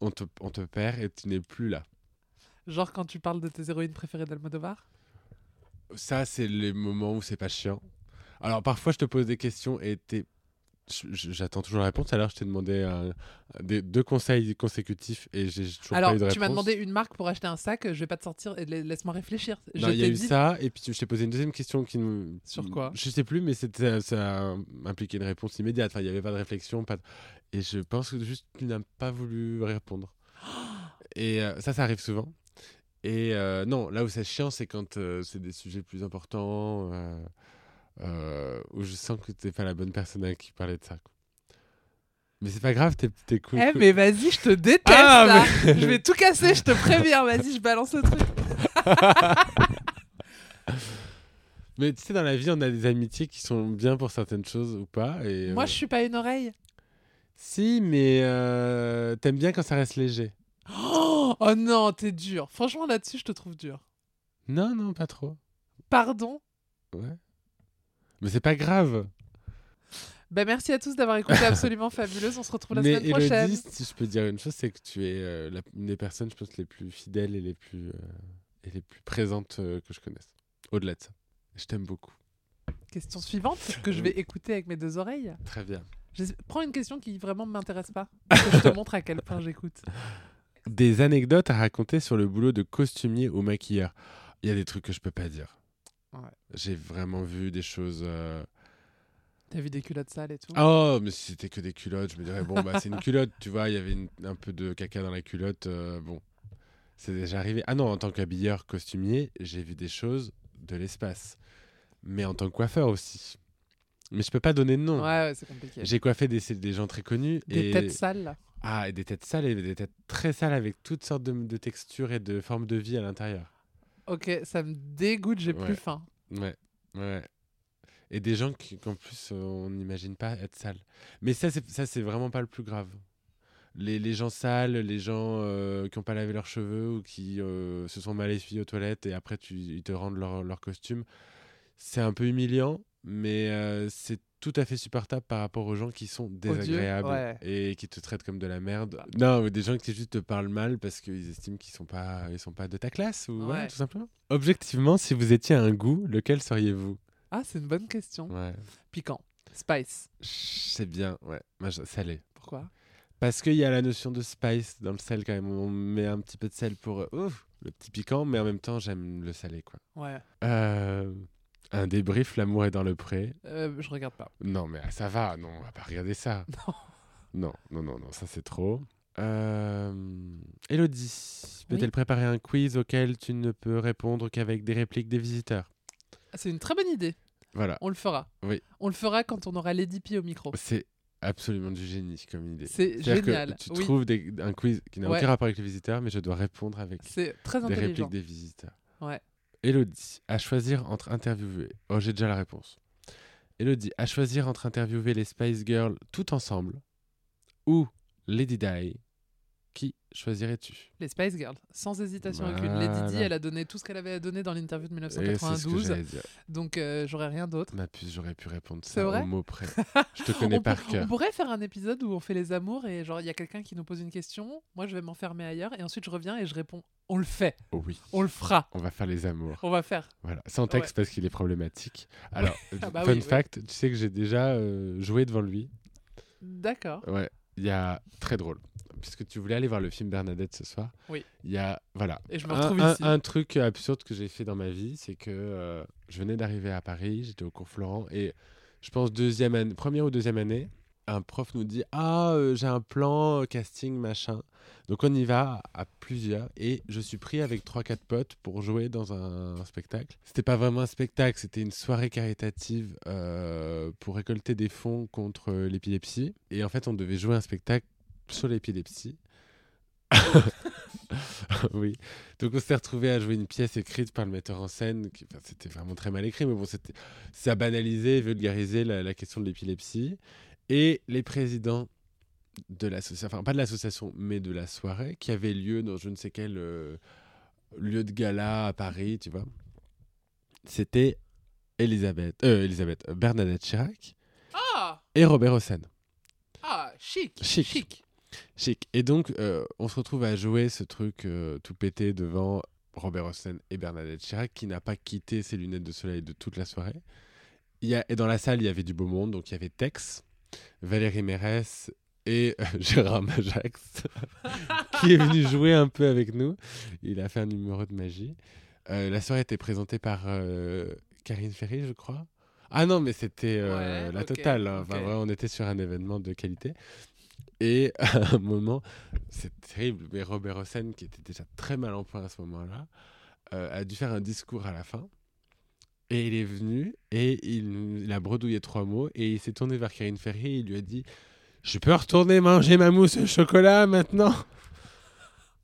on te, on te perd et tu n'es plus là. Genre quand tu parles de tes héroïnes préférées d'Almodovar? Ça, c'est les moments où c'est pas chiant. Alors, parfois, je te pose des questions et t'es- J'attends toujours la réponse. Alors, je t'ai demandé des, deux conseils consécutifs et j'ai toujours Alors, pas eu de réponse. tu m'as demandé une marque pour acheter un sac, je vais pas te sortir laisse-moi réfléchir. Non, il y a eu ça et puis je t'ai posé une deuxième question qui nous... Sur quoi Je sais plus, mais c'était ça impliquait une réponse immédiate. Enfin, il y avait pas de réflexion, pas de- et je pense que juste tu n'as pas voulu répondre. Et euh, ça, ça arrive souvent. Et euh, non, là où c'est chiant, c'est quand euh, c'est des sujets plus importants, euh, euh, où je sens que t'es pas la bonne personne à qui parler de ça. quoi. Mais c'est pas grave, t'es t'es cool. Eh, cool. mais vas-y, je te déteste Ah, là Je vais tout casser, je te préviens. Vas-y, je balance le truc. Mais tu sais, dans la vie, on a des amitiés qui sont bien pour certaines choses ou pas. Et, Moi, euh, je suis pas une oreille. Si, mais euh, t'aimes bien quand ça reste léger. Oh, oh non, t'es dur. Franchement, là-dessus, je te trouve dur. Non, non, pas trop. Pardon? Ouais. Mais c'est pas grave. Ben, merci à tous d'avoir écouté Absolument Fabuleuse. On se retrouve la Mais semaine prochaine. Elodie, si je peux dire une chose, c'est que tu es euh, la- une des personnes, je pense, les plus fidèles et les plus, euh, et les plus présentes euh, que je connaisse. Au-delà de ça. Je t'aime beaucoup. Question suivante que je vais écouter avec mes deux oreilles. Très bien. Je- Prends une question qui vraiment m'intéresse pas. que je te montre à quel point j'écoute. Des anecdotes à raconter sur le boulot de costumier ou maquilleur. Il y a des trucs que je peux pas dire. Ouais. J'ai vraiment vu des choses. euh, T'as vu des culottes sales et tout? Oh, mais si c'était que des culottes, je me dirais, bon, bah, c'est une culotte, tu vois, il y avait une- un peu de caca dans la culotte, euh, bon. C'est déjà arrivé. Ah non, en tant qu'habilleur costumier, j'ai vu des choses de l'espace. Mais en tant que coiffeur aussi. Mais je peux pas donner de nom. Ouais, ouais, c'est compliqué. J'ai coiffé des, des gens très connus. Des et... têtes sales. là? Ah, et des têtes sales et des têtes très sales avec toutes sortes de, de textures et de formes de vie à l'intérieur. Ok, ça me dégoûte, j'ai Ouais. plus faim. Ouais, ouais. Et des gens qui, qu'en plus, on n'imagine pas être sales. Mais ça, c'est, ça, c'est vraiment pas le plus grave. Les, les gens sales, les gens euh, qui n'ont pas lavé leurs cheveux ou qui euh, se sont mal essuyés aux toilettes et après tu, ils te rendent leur, leur costume, c'est un peu humiliant, mais euh, c'est tout à fait supportable par rapport aux gens qui sont désagréables ouais. et qui te traitent comme de la merde. Non, ou des gens qui juste te parlent mal parce qu'ils estiment qu'ils sont pas, ils sont pas de ta classe ou voilà, Ouais. tout simplement. Objectivement, si vous étiez un goût, lequel seriez-vous? Ah, c'est une bonne question. Ouais. Piquant. Spice. C'est bien, ouais. Moi, salé. Pourquoi? Parce qu'il y a la notion de spice dans le sel quand même. On met un petit peu de sel pour euh, ouf, le petit piquant, mais en même temps, j'aime le salé, quoi. Ouais. Euh, un débrief, l'amour est dans le pré. Euh, je regarde pas. Non, mais ça va, non, on va pas regarder ça. Non, non, non, non, ça c'est trop. Euh... Elodie, peut-elle préparer un quiz auquel tu ne peux répondre qu'avec des répliques des visiteurs? Ah, C'est une très bonne idée. Voilà, On le fera. Oui. On le fera quand on aura Lady P au micro. c'est absolument du génie comme idée. C'est génial. que tu Oui, trouves des- un quiz qui n'a Ouais. aucun rapport avec les visiteurs, mais je dois répondre avec très des répliques des visiteurs. Ouais. Elodie, à choisir entre interviewer. Oh, j'ai déjà la réponse. Elodie, à choisir entre interviewer les Spice Girls tout ensemble ou Lady Di qui choisirais-tu Les Spice Girls, sans hésitation aucune. Lady Di, elle a donné tout ce qu'elle avait à donner dans l'interview de Et c'est ce que 1992, j'allais dire. donc euh, j'aurais rien d'autre. Ma puce, j'aurais pu répondre ça au mot près. Je te connais on, par cœur. on pourrait faire un épisode où on fait les amours et genre il y a quelqu'un qui nous pose une question, moi je vais m'enfermer ailleurs et ensuite je reviens et je réponds. On le fait, Oh oui, on le fera, on va faire les amours. on va faire. Voilà, sans texte parce qu'il est problématique. Alors, Ah bah fun oui, oui. fact, tu sais que j'ai déjà euh, joué devant lui. D'accord. Ouais, il y a très drôle. Puisque tu voulais aller voir le film Bernadette ce soir. Oui. Il y a voilà. Et je me un, retrouve un- ici. un truc absurde que j'ai fait dans ma vie, c'est que euh, je venais d'arriver à Paris, j'étais au cours Florent et je pense deuxième année, première ou deuxième année, un prof nous dit ah euh, j'ai un plan euh, casting machin. Donc on y va à plusieurs et je suis pris avec trois quatre potes pour jouer dans un, un spectacle. C'était pas vraiment un spectacle, c'était une soirée caritative euh, pour récolter des fonds contre l'épilepsie et en fait on devait jouer un spectacle sur l'épilepsie. oui. Donc on s'est retrouvé à jouer une pièce écrite par le metteur en scène. qui- enfin, c'était vraiment très mal écrit, mais bon, c'était ça a banalisé, vulgarisé la, la question de l'épilepsie. Et les présidents de l'association, enfin pas de l'association, mais de la soirée, qui avait lieu dans je ne sais quel euh, lieu de gala à Paris, tu vois. C'était Elisabeth, euh, Elisabeth, Bernadette Chirac Ah et Robert Hossein. Ah, chic Chic. Chic Chic. Et donc, euh, on se retrouve à jouer ce truc euh, tout pété devant Robert Hossein et Bernadette Chirac, qui n'a pas quitté ses lunettes de soleil de toute la soirée. Il y a, et dans la salle, il y avait du beau monde. Donc, il y avait Tex, Valérie Mérès et euh, Gérard Majax, qui est venu jouer un peu avec nous. Il a fait un numéro de magie. Euh, la soirée était présentée par Karine Ferry, je crois. Ah non, mais c'était euh, Ouais, la totale. hein. Enfin, on était sur un événement de qualité. Et à un moment, c'est terrible, mais Robert Hossein, qui était déjà très mal en point à ce moment-là, euh, a dû faire un discours à la fin. Et il est venu et il, a bredouillé trois mots et il s'est tourné vers Karine Ferry et il lui a dit Je peux retourner manger ma mousse au chocolat maintenant?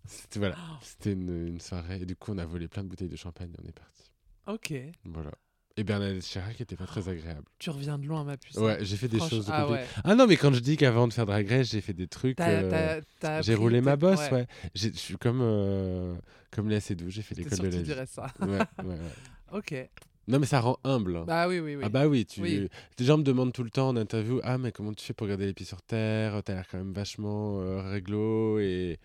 C'était voilà, c'était une, une soirée. Et du coup, on a volé plein de bouteilles de champagne et on est parti. Ok. Voilà. Et Bernadette Chirac était pas très agréable. Tu reviens de loin, ma puce. Ouais, j'ai fait des choses Ah ouais. Ah non, mais quand je dis qu'avant de faire Drag Race, j'ai fait des trucs. Euh, J'ai roulé ma bosse, ouais. Je suis comme, euh, comme Léa Seydoux, j'ai fait l'école de la tu vie. dirais ça. Ouais, ouais, ouais. Ok. Non, mais ça rend humble. hein. Bah oui, oui, oui. Ah bah oui, tu... Oui. les gens me demandent tout le temps en interview, ah mais comment tu fais pour garder les pieds sur terre? T'as l'air quand même vachement euh, réglo et...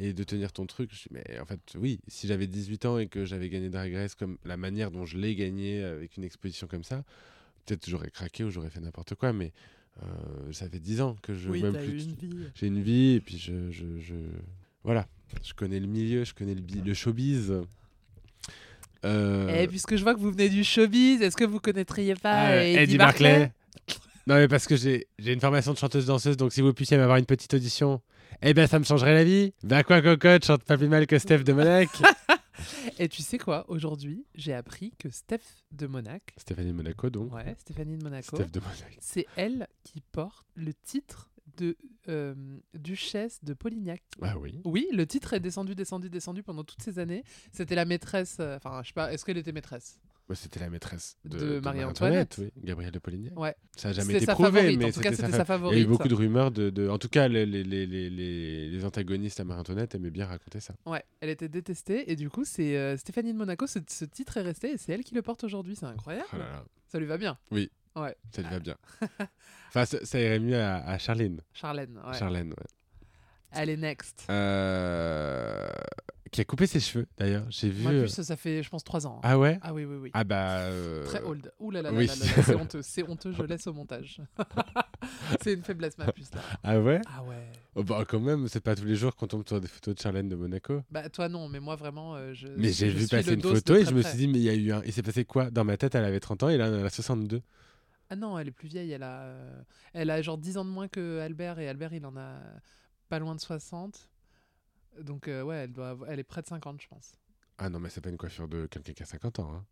et de tenir ton truc. Je dis, mais en fait, oui, si j'avais 18 ans et que j'avais gagné Drag Race comme la manière dont je l'ai gagné avec une exposition comme ça, peut-être j'aurais craqué ou j'aurais fait n'importe quoi, mais euh, ça fait 10 ans que je... oui, même plus une vie. j'ai une vie et puis je, je, je- voilà je connais le milieu je connais le, bi- le showbiz Euh, Et puisque je vois que vous venez du showbiz, est-ce que vous connaîtriez pas ah, euh, Eddie, Eddie Barclay? Non mais parce que j'ai j'ai une formation de chanteuse danseuse donc si vous puissiez m'avoir une petite audition eh ben ça me changerait la vie bah quoi cocotte chante pas plus mal que Steph de Monac Et tu sais quoi Aujourd'hui, j'ai appris que Steph de Monaco, Stéphanie de Monaco donc ouais, Stéphanie de Monaco, Steph de Monac c'est elle qui porte le titre de euh, duchesse de Polignac. ah oui Oui, le titre est descendu, descendu, descendu pendant toutes ces années. C'était la maîtresse. euh, Enfin, je sais pas, est-ce qu'elle était maîtresse? Bah, c'était la maîtresse de, Marie-Antoinette. oui Gabrielle de Polignac Ouais. ça a jamais été sa prouvé favorite. mais c'était sa sa Il y a favorite. eu beaucoup de rumeurs de, de- En tout cas, les, les, les, les, antagonistes à Marie-Antoinette aimaient bien raconter ça. Ouais, elle était détestée et du coup, c'est euh, Stéphanie de Monaco. Ce, ce titre est resté et c'est elle qui le porte aujourd'hui. C'est incroyable. Oh là là, Ça lui va bien. ça lui va bien. enfin, ça, ça irait mieux à, à Charline. Charlène. Ouais. Charlène, ouais. Elle est next. Euh, Qui a coupé ses cheveux, d'ailleurs. J'ai vu. Moi, euh, plus, ça fait, je pense, trois ans. hein. Ah ouais? Ah oui, oui, oui. Ah bah. euh, Très old. Ouh là là, oui. là là là, c'est honteux. C'est honteux, je laisse au montage. c'est une faiblesse, ma puce, là. Ah ouais? Ah ouais. Oh, Bah, quand même, c'est pas tous les jours qu'on tombe sur des photos de Charlène de Monaco. Bah, toi, non, mais moi, vraiment, euh, je. Mais j'ai vu passer une photo et je me suis dit, mais il y a eu un. Il s'est passé quoi? Dans ma tête, elle avait 30 ans et là, elle a 62. Ah non, elle est plus vieille. Elle a, elle a genre 10 ans de moins que Albert et Albert, il en a pas loin de 60. Donc, euh, ouais, elle, doit, avoir- elle est près de 50, je pense. Ah non, mais c'est pas une coiffure de quelqu'un qui a 50 ans. hein.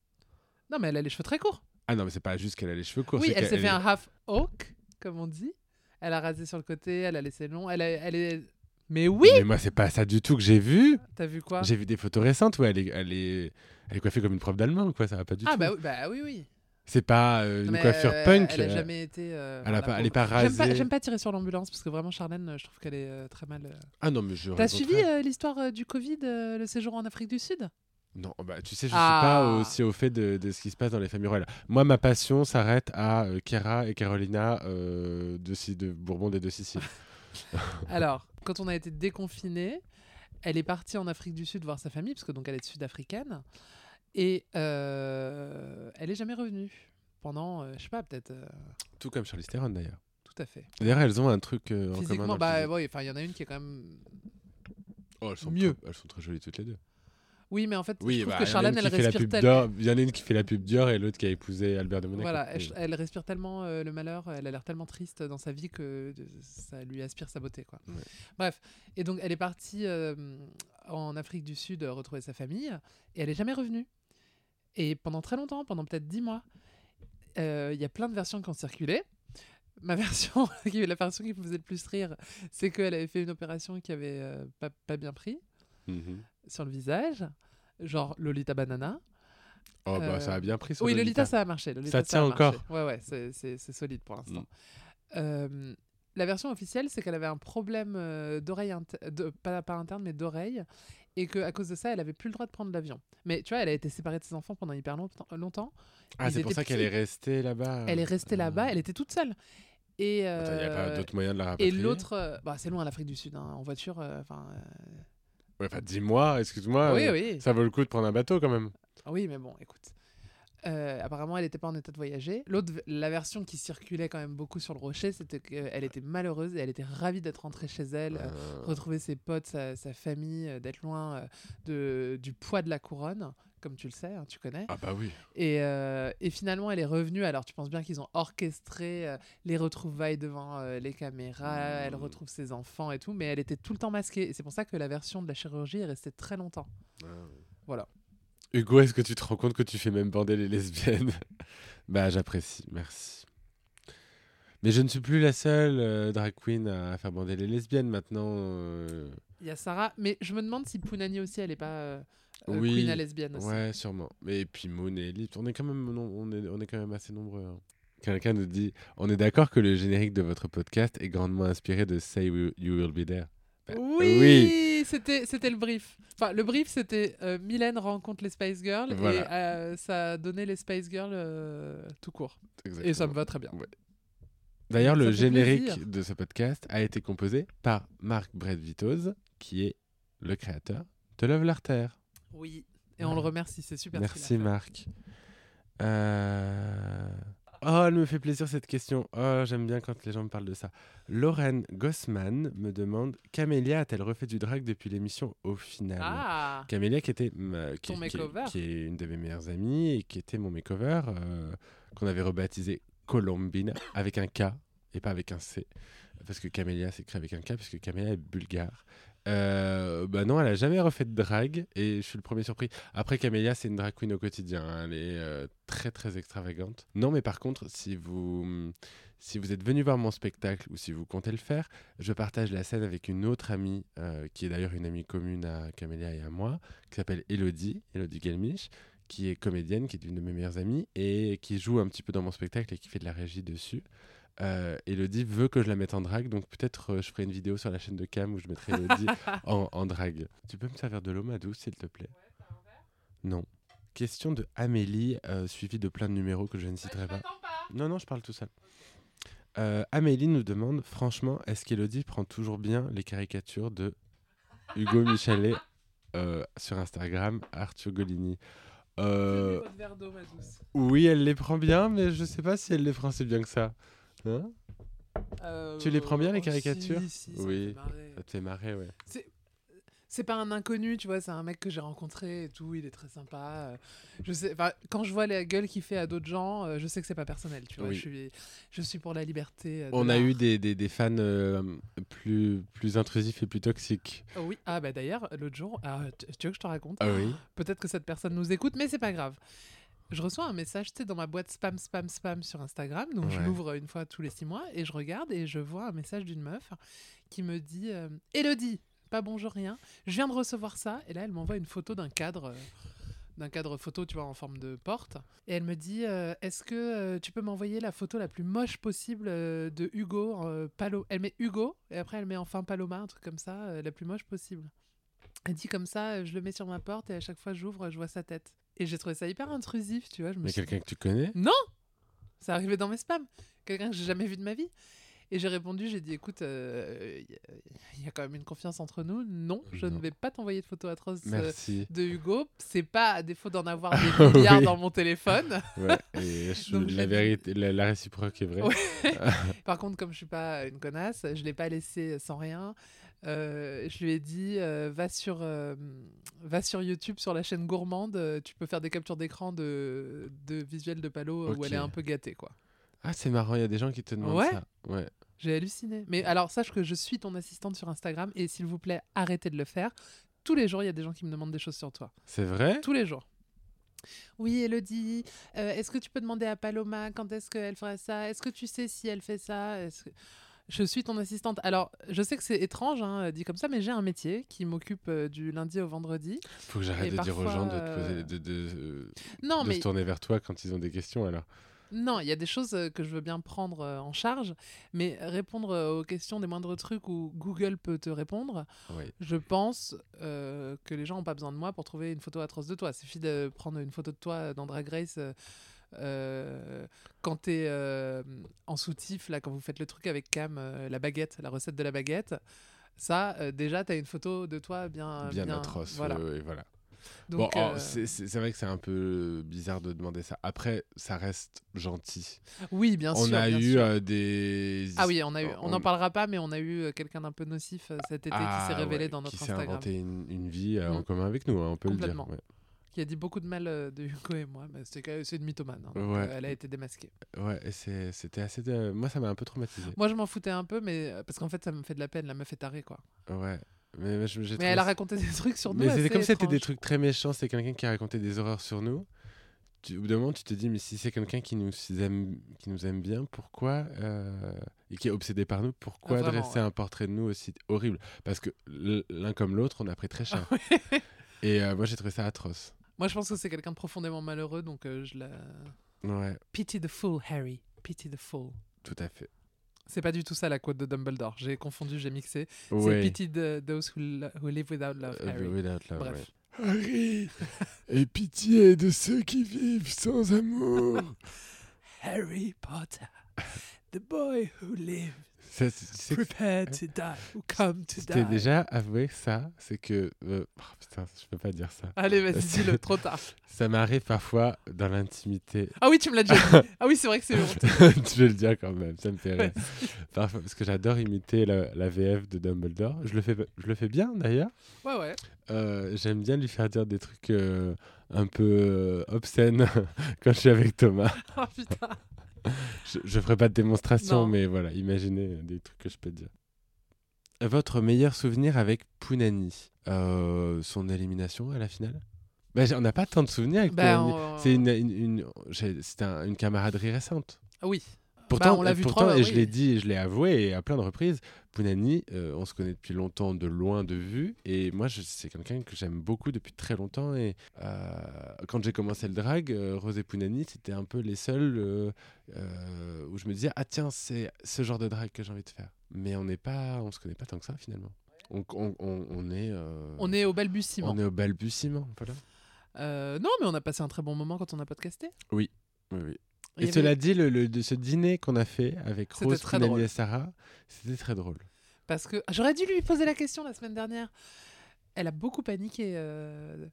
Non, mais elle a les cheveux très courts. Ah non, mais c'est pas juste qu'elle a les cheveux courts. oui, elle s'est fait est- un half hawk, comme on dit. Elle a rasé sur le côté, elle a laissé long. Elle, a- elle est. Mais oui Mais moi, c'est pas ça du tout que j'ai vu. T'as vu quoi? J'ai vu des photos récentes où elle est, elle est, elle est coiffée comme une prof d'allemand, quoi. Ça va pas du Ah, tout. bah, oui- bah oui, oui. C'est pas euh, une Mais, coiffure euh, punk. Elle a euh, jamais été. euh, elle, a pas, la elle est pas pauvre. J'aime rasée. pas, j'aime pas tirer sur l'ambulance parce que vraiment, Charlène, euh, je trouve qu'elle est euh, très mal. euh. Ah non, mais je. T'as suivi euh, l'histoire euh, du Covid, euh, le séjour en Afrique du Sud? Non, bah, tu sais, je Ah. suis pas aussi au fait de, de ce qui se passe dans les familles royales. Moi, ma passion s'arrête à euh, Chiara et Carolina euh, de, de Bourbon des deux Siciles. Alors, quand on a été déconfiné, elle est partie en Afrique du Sud voir sa famille, parce que donc elle est sud-africaine, et euh, elle est jamais revenue pendant, euh, je sais pas, peut-être, euh, Tout comme Charlize Theron d'ailleurs. tout à fait. D'ailleurs, elles ont un truc euh, en commun. dans Physiquement, le bah physique. ouais, enfin, il y en a une qui est quand même. Oh, elles sont mieux. Très, elles sont très jolies toutes les deux. Oui, mais en fait, je trouve bah, que il y en a Charlène, une elle qui fait la respire pub tellement. Il y en a une qui fait la pub Dior et l'autre qui a épousé Albert de Monaco. Voilà, elle, respire tellement euh, le malheur, elle a l'air tellement triste dans sa vie que de- ça lui aspire sa beauté. Quoi. Ouais. Bref, et donc elle est partie euh, en Afrique du Sud euh, retrouver sa famille et elle est jamais revenue. Et pendant très longtemps, pendant peut-être dix mois, euh, il y a plein de versions qui ont circulé. Ma version, la version qui me faisait le plus rire, c'est qu'elle avait fait une opération qui avait euh, pas, pas bien pris Mhm. sur le visage, genre Lolita Banana. Oh, bah, Euh, ça a bien pris Oui, Lolita. Lolita, ça a marché. Lolita, Ça tient encore. Ouais, ouais, c'est- solide pour l'instant. Mm. Euh, la version officielle, c'est qu'elle avait un problème d'oreille, de- pas, pas interne, mais d'oreille, et qu'à cause de ça, elle avait plus le droit de prendre l'avion. Mais tu vois, elle a été séparée de ses enfants pendant hyper longtemps. longtemps. Ah, c'est pour ça qu'elle est restée là-bas. Elle est restée Ah. là-bas, elle était toute seule. Et, Il n'y a pas euh, d'autre moyen de la et rapatrier. l'autre, euh, bah, c'est loin l'Afrique du Sud, hein, en voiture. euh, Enfin, euh, Ouais, enfin, dis-moi, excuse-moi. oui, oui. Ça vaut le coup de prendre un bateau quand même. Ah Oui, mais bon, écoute. Euh, apparemment, elle n'était pas en état de voyager. L'autre, la version qui circulait quand même beaucoup sur le rocher, c'était qu'elle était malheureuse et elle était ravie d'être rentrée chez elle, euh, Euh, retrouver ses potes, sa, sa famille, euh, d'être loin euh, de, du poids de la couronne, comme tu le sais, hein, tu connais. Ah bah oui. Et, euh, et finalement, elle est revenue. Alors, tu penses bien qu'ils ont orchestré euh, les retrouvailles devant euh, les caméras. Elle Mm. retrouve ses enfants et tout, mais elle était tout le temps masquée. Et c'est pour ça que la version de la chirurgie est restée très longtemps. Voilà. Hugo, est-ce que tu te rends compte que tu fais même bander les lesbiennes Bah j'apprécie, merci. Mais je ne suis plus la seule euh, drag queen à faire bander les lesbiennes maintenant. euh, Il y a Sarah, mais je me demande si Pounani aussi, elle est pas euh, euh, Oui, queen à lesbienne aussi. Ouais, sûrement. Mais et puis Moon et on est quand même, non, on est, on est quand même assez nombreux. hein. Quelqu'un nous dit, on est d'accord que le générique de votre podcast est grandement inspiré de Say You Will Be There. Bah, Oui, c'était c'était le brief. Enfin, le brief c'était euh, Mylène rencontre les Spice Girls Voilà. et euh, ça a donné les Spice Girls euh, tout court. Et ça me va très bien. D'ailleurs, le générique plaisir. de ce podcast a été composé par Marc Brett Vitoz, qui est le créateur de Love Larter. Oui. Et on le remercie, c'est super. Merci. Marc. Euh, Oh, elle me fait plaisir cette question. Oh, j'aime bien quand les gens me parlent de ça. Lorraine Gossman me demande Camélia a-t-elle refait du drag depuis l'émission au final? Ah Camélia qui était ma- qui, Ton qui est une de mes meilleures amies et qui était mon makeover euh, qu'on avait rebaptisé Colombine avec un K et pas avec un C parce que Camélia s'écrit avec un K puisque Camélia est bulgare. Euh, bah non, elle a jamais refait de drag et je suis le premier surpris. Après, Camélia, c'est une drag queen au quotidien. hein. Elle est euh, très très extravagante. Non, mais par contre, si vous si vous êtes venu voir mon spectacle ou si vous comptez le faire, je partage la scène avec une autre amie euh, qui est d'ailleurs une amie commune à Camélia et à moi, qui s'appelle Elodie, Elodie Gelmich, qui est comédienne, qui est une de mes meilleures amies et qui joue un petit peu dans mon spectacle et qui fait de la régie dessus. Euh, Elodie veut que je la mette en drague, donc peut-être euh, je ferai une vidéo sur la chaîne de Cam où je mettrai Elodie en, en drague. Tu peux me servir de l'eau, Madou, s'il te plaît? Non. Question de Amélie, euh, suivie de plein de numéros que je ne citerai pas. Non, non, je parle tout seul. Euh, Amélie nous demande, franchement, est-ce qu'Elodie prend toujours bien les caricatures de Hugo Michelet sur Instagram, Arthur Golini Votre verre d'eau. Oui, elle les prend bien, mais je sais pas si elle les prend si bien que ça. Hein Euh, Tu les prends bien, les oh, caricatures si, si, ça me Oui. Ça te fait marrer, ouais. C'est pas un inconnu, tu vois, c'est un mec que j'ai rencontré et tout, il est très sympa. euh, Je sais, quand je vois la gueule qu'il fait à d'autres gens, euh, je sais que c'est pas personnel, tu vois. Oui. Je, suis, je suis pour la liberté. On a eu des, des, des fans euh, plus, plus intrusifs et plus toxiques. Oh oui, ah bah d'ailleurs, l'autre jour, ah, tu tu veux que je te raconte? Ah oui Peut-être que cette personne nous écoute, mais c'est pas grave. Je reçois un message, tu sais, dans ma boîte spam, spam, spam sur Instagram. Donc, je l'ouvre une fois tous les six mois et je regarde et je vois un message d'une meuf qui me dit euh, Elodie, pas bonjour, rien. Je viens de recevoir ça. Et là, elle m'envoie une photo d'un cadre euh, d'un cadre photo, tu vois, en forme de porte. Et elle me dit euh, Est-ce que euh, tu peux m'envoyer la photo la plus moche possible de Hugo Palo Elle met Hugo, et après elle met enfin Paloma, un truc comme ça, la plus moche possible. Elle dit comme ça Je le mets sur ma porte, et à chaque fois j'ouvre, je vois sa tête. Et j'ai trouvé ça hyper intrusif, tu vois. Je me Mais suis quelqu'un que tu connais non Ça arrivait dans mes spams. Quelqu'un que j'ai jamais vu de ma vie. Et j'ai répondu, j'ai dit, écoute, euh, il y, a- il y a quand même une confiance entre nous. Non, je Non. ne vais pas t'envoyer de photos atroces euh, Merci. de Hugo. C'est pas à défaut d'en avoir des milliards Oui. dans mon téléphone. Ouais, et je- Donc, je la l'ai dit. vérité, la, la réciproque est vraie. Ouais. Par contre, comme je suis pas une connasse, je l'ai pas laissé sans rien. Euh, je lui ai dit, euh, va sur, euh, va sur YouTube, sur la chaîne gourmande. Tu peux faire des captures d'écran de, de visuels de Palo où elle est un peu gâtée, quoi. Ah, c'est marrant, il y a des gens qui te demandent Ouais. ça. Ouais. J'ai halluciné. Mais alors, sache que je suis ton assistante sur Instagram et s'il vous plaît, arrêtez de le faire. Tous les jours, il y a des gens qui me demandent des choses sur toi. C'est vrai? Tous les jours. Oui, Elodie, est-ce que tu peux demander à Paloma quand est-ce qu'elle ferait ça? Est-ce que tu sais si elle fait ça? Est-ce que- Je suis ton assistante. Alors, je sais que c'est étrange, hein, dit comme ça, mais j'ai un métier qui m'occupe euh, du lundi au vendredi. Faut que j'arrête de dire aux gens de, te poser, euh, de, de, euh, Non, de mais se tourner vers toi quand ils ont des questions alors. Non, il y a des choses que je veux bien prendre en charge, mais répondre aux questions des moindres trucs où Google peut te répondre, Oui. je pense euh, que les gens n'ont pas besoin de moi pour trouver une photo atroce de toi. Il suffit de prendre une photo de toi dans Drag Race euh, euh, quand tu es en soutif, là, quand vous faites le truc avec Cam, euh, la baguette, la recette de la baguette. Ça, euh, déjà, tu as une photo de toi bien, Bien, atroce. Voilà. voilà. Donc, bon, oh, euh, c'est- vrai que c'est un peu bizarre de demander ça. Après, ça reste gentil. oui, bien on sûr. a bien eu sûr. euh, des. Ah oui, on a eu, on on- n'en parlera pas, mais on a eu euh, quelqu'un d'un peu nocif euh, cet été qui Ah s'est révélé ouais, dans notre qui s'est Instagram, inventé une, une vie euh, en Mm. commun avec nous, hein, on peut le dire. Ouais. Qui a dit beaucoup de mal euh, de Hugo et moi. Mais c'est une mythomane. hein, donc, Ouais. euh, elle a été démasquée. Ouais, et c'était assez. Moi, ça m'a un peu traumatisé. Moi, je m'en foutais un peu, mais euh, parce qu'en fait, ça me fait de la peine. La meuf est tarée, quoi. Ouais. Mais, mais je- Mais elle a raconté des trucs sur nous. Mais c'était comme si c'était des trucs très méchants. C'est quelqu'un qui a raconté des horreurs sur nous. Tu, au bout d'un moment, tu te dis, mais si c'est quelqu'un qui nous aime, qui nous aime bien, pourquoi euh, et qui est obsédé par nous, pourquoi Ah, vraiment, dresser ouais. un portrait de nous aussi horrible? Parce que l'un comme l'autre, on a pris très cher. Et euh, moi, j'ai trouvé ça atroce. Moi, je pense que c'est quelqu'un de profondément malheureux, donc euh, je la. Ouais, Pity the fool, Harry. Pity the fool. tout à fait. C'est pas du tout ça la quote de Dumbledore. J'ai confondu, j'ai mixé. Ouais. C'est Pity the, those who, lo- who live without love, Euh, Harry. without love, Bref. ouais. Harry, aie pitié de ceux qui vivent sans amour. Harry Potter, the boy who lives, Prepared to die, come to je die. déjà avoué ça, c'est que... euh, oh, putain, je peux pas dire ça. Allez, vas-y, dis-le, trop tard. Ça m'arrive parfois dans l'intimité. Ah oui, tu me l'as déjà dit. Ah oui, c'est vrai que c'est honteux. tu veux le dire quand même, ça me fait rire. Parfois, parce que j'adore imiter la, la VF de Dumbledore. Je le fais, je le fais bien d'ailleurs. Ouais, ouais. Euh, J'aime bien lui faire dire des trucs euh, un peu obscènes quand je suis avec Thomas. Oh putain. Je, je ferai pas de démonstration, Non. mais voilà, imaginez euh, des trucs que je peux te dire. Votre meilleur souvenir avec Pounani Euh, Son élimination à la finale? Bah, On n'a pas tant de souvenirs avec Bah, Pounani. on- C'est une, une, un- une camaraderie récente. Ah oui. Pourtant, Bah, on l'a vu pourtant, trois, et je oui. l'ai dit, et je l'ai avoué et à plein de reprises, Pounani, euh, on se connaît depuis longtemps de loin de vue. Et moi, c'est quelqu'un que j'aime beaucoup depuis très longtemps. Et euh, quand j'ai commencé le drag, euh, Rose et Pounani, c'était un peu les seuls euh, où je me disais, ah tiens, c'est ce genre de drag que j'ai envie de faire. Mais on n'est pas, on se connaît pas tant que ça finalement. On, on, on- on est, On est au balbutiement. on est au balbutiement. Voilà. Non, mais on a passé un très bon moment quand on a podcasté. Oui, oui. Y Et avait- cela dit, le, le- de ce dîner qu'on a fait avec Rose, drôle. et Sarah, c'était très drôle. Parce que j'aurais dû lui poser la question la semaine dernière. Elle a beaucoup paniqué euh,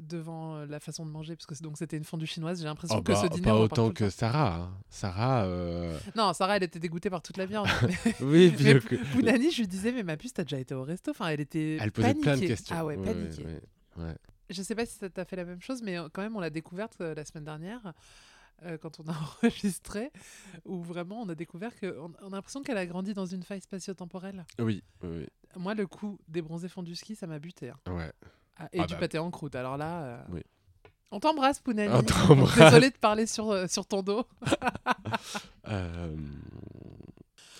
devant euh, la façon de manger, parce que donc c'était une fondue chinoise. J'ai l'impression Oh, que bah, ce dîner. pas autant que. Sarah. hein. Sarah, euh, Non, Sarah, elle était dégoûtée par toute la viande. mais oui, puis Mais euh, Pounani, je lui disais, mais ma puce, t'as déjà été au resto. Enfin, elle était. elle posait plein de questions. Ah ouais, Ouais, paniquée. ouais, ouais. Je sais pas si ça t'a fait la même chose, mais quand même, on l'a découverte euh, la semaine dernière. Euh, quand on a enregistré, où vraiment on a découvert qu'on on a l'impression qu'elle a grandi dans une faille spatio-temporelle. Oui, oui, Moi, le coup des bronzés fondus ski, ça m'a buté. hein. ouais. Ah, et Ah du bah. pâté en croûte. Alors là, euh, Oui. on t'embrasse, Pounani. On t'embrasse. Désolée de parler sur, euh, sur ton dos. Euh,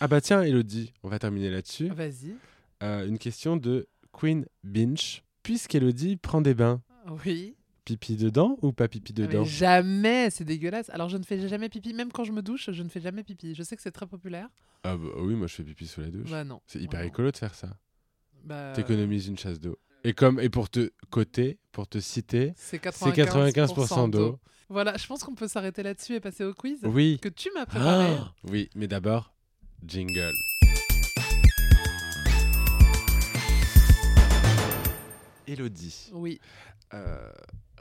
Ah bah tiens, Elodie, on va terminer là-dessus. Vas-y. Euh, une question de Queen Binch. Puisqu'Elodie prend des bains, Oui. Pipi dedans ou pas pipi Ah, mais dedans? jamais, c'est dégueulasse. Alors je ne fais jamais pipi, même quand je me douche, je ne fais jamais pipi. Je sais que c'est très populaire. Ah bah oui, moi je fais pipi sous la douche. Bah non. C'est hyper non. écolo de faire ça. Bah, T'économises une chasse d'eau. Et comme et pour te coter, pour te citer, C'est c'est 95%, 95% d'eau. Voilà, je pense qu'on peut s'arrêter là-dessus et passer au quiz Oui. que tu m'as préparé. Ah oui, mais d'abord, jingle. Elodie, Oui. euh,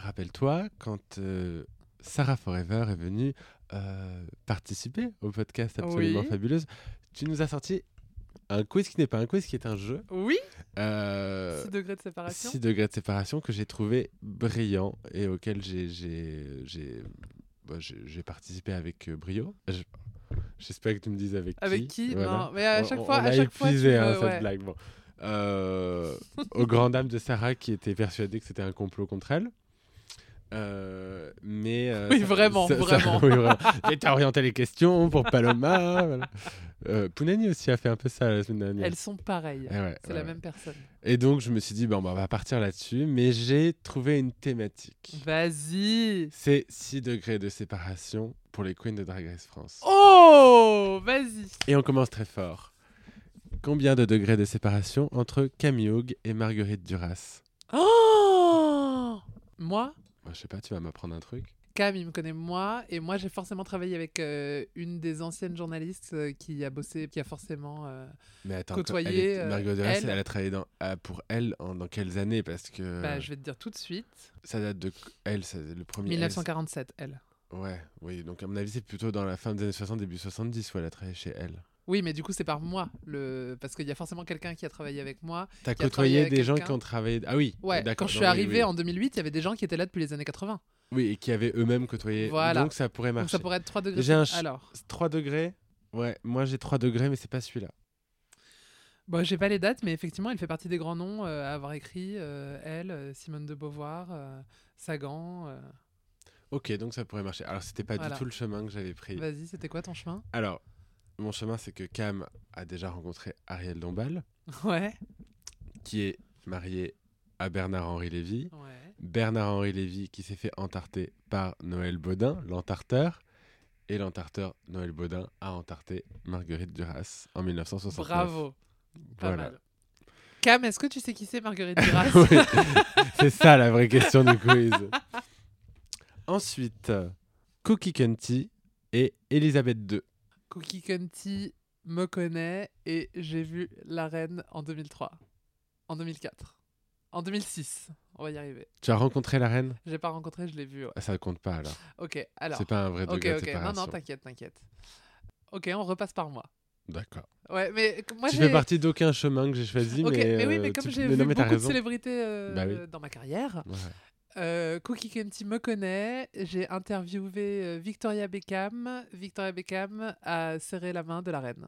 rappelle-toi quand euh, Sarah Forever est venue euh, participer au podcast absolument Oui. fabuleuse, tu nous as sorti un quiz qui n'est pas un quiz, qui est un jeu. Oui. Euh, 6 degrés de séparation. 6 degrés de séparation que j'ai trouvé brillant et auquel j'ai bah, participé avec euh, brio. Je- J'espère que tu me dises avec qui. Avec qui Voilà. Non, mais à chaque on- fois, on à chaque fois, tu hein, cette ouais. blague. Bon. Euh, aux grandes dames de Sarah qui était persuadée que c'était un complot contre elle. Euh, mais euh, Oui, vraiment, vraiment. oui, vraiment. Et t'as orienté les questions pour Paloma. voilà. Euh, Pounani aussi a fait un peu ça la semaine dernière. Elles sont pareilles. Eh ouais, C'est ouais, la ouais. même personne. Et donc, je me suis dit, bon, bah, on va partir là-dessus. Mais j'ai trouvé une thématique. Vas-y. C'est 6 degrés de séparation pour les Queens de Drag Race France. Oh Vas-y. Et on commence très fort. Combien de degrés de séparation entre Camille Hogue et Marguerite Duras? Oh Moi, Moi, Je sais pas, tu vas m'apprendre un truc Cam, il me connaît moi, et moi j'ai forcément travaillé avec euh, une des anciennes journalistes euh, qui a bossé, qui a forcément. euh, Mais attends, Côtoyer, elle est- euh, Marguerite Duras, elle... elle. a travaillé dans, ah, pour elle en- dans quelles années? Parce que bah, je vais te dire tout de suite. ça date de elle, ça, le premier. elle, 1947, elle. c'est- ouais, oui. Donc à mon avis, c'est plutôt dans la fin des années 60, début 70 où elle a travaillé chez elle. Oui, mais du coup, c'est par moi, le... parce qu'il y a forcément quelqu'un qui a travaillé avec moi. T'as Qui a travaillé côtoyé des gens qui ont travaillé. Ah oui. Ouais, quand je suis oui, oui. en 2008, il y avait des gens qui étaient là depuis les années 80. Oui, et qui avaient eux-mêmes côtoyé. Voilà. Donc ça pourrait Donc marcher. ça pourrait être 3 degrés. J'ai un ch- Alors, 3 degrés Ouais, moi j'ai 3 degrés, mais c'est pas celui-là. bon, j'ai pas les dates, mais effectivement, elle fait partie des grands noms euh, à avoir écrit. euh, elle, euh, Simone de Beauvoir, euh, Sagan. Ok, donc ça pourrait marcher. Alors c'était pas Voilà. du tout le chemin que j'avais pris. Vas-y, c'était quoi ton chemin? Alors, mon chemin, c'est que Cam a déjà rencontré Ariel Dombal, Ouais. qui est marié à Bernard-Henri Lévy. Ouais. Bernard-Henri Lévy qui s'est fait entarter par Noël Baudin, l'entarteur. Et l'entarteur Noël Baudin a entarté Marguerite Duras en 1969. Bravo. Pas Voilà. mal. Cam, est-ce que tu sais qui c'est Marguerite Duras Oui, c'est ça la vraie question du quiz. Ensuite, Cookie Cunty et Elisabeth II. Cookie Cunty me connaît et j'ai vu La Reine en 2003. En 2004. En 2006. On va y arriver. Tu as rencontré la reine? J'ai pas rencontré, je l'ai vu. ouais. Ah, Ça ne compte pas alors. Ok, alors. C'est pas un vrai degré de ok. Non, non, t'inquiète, t'inquiète. Ok, on repasse par moi. D'accord. Ouais, mais moi tu fais partie d'aucun chemin que j'ai choisi, Ok, mais, mais, oui, euh, mais comme j'ai vu beaucoup de célébrités euh, Bah oui. dans ma carrière, Ouais. Euh, Cookie Kenty me connaît. J'ai interviewé euh, Victoria Beckham. Victoria Beckham a serré la main de la reine.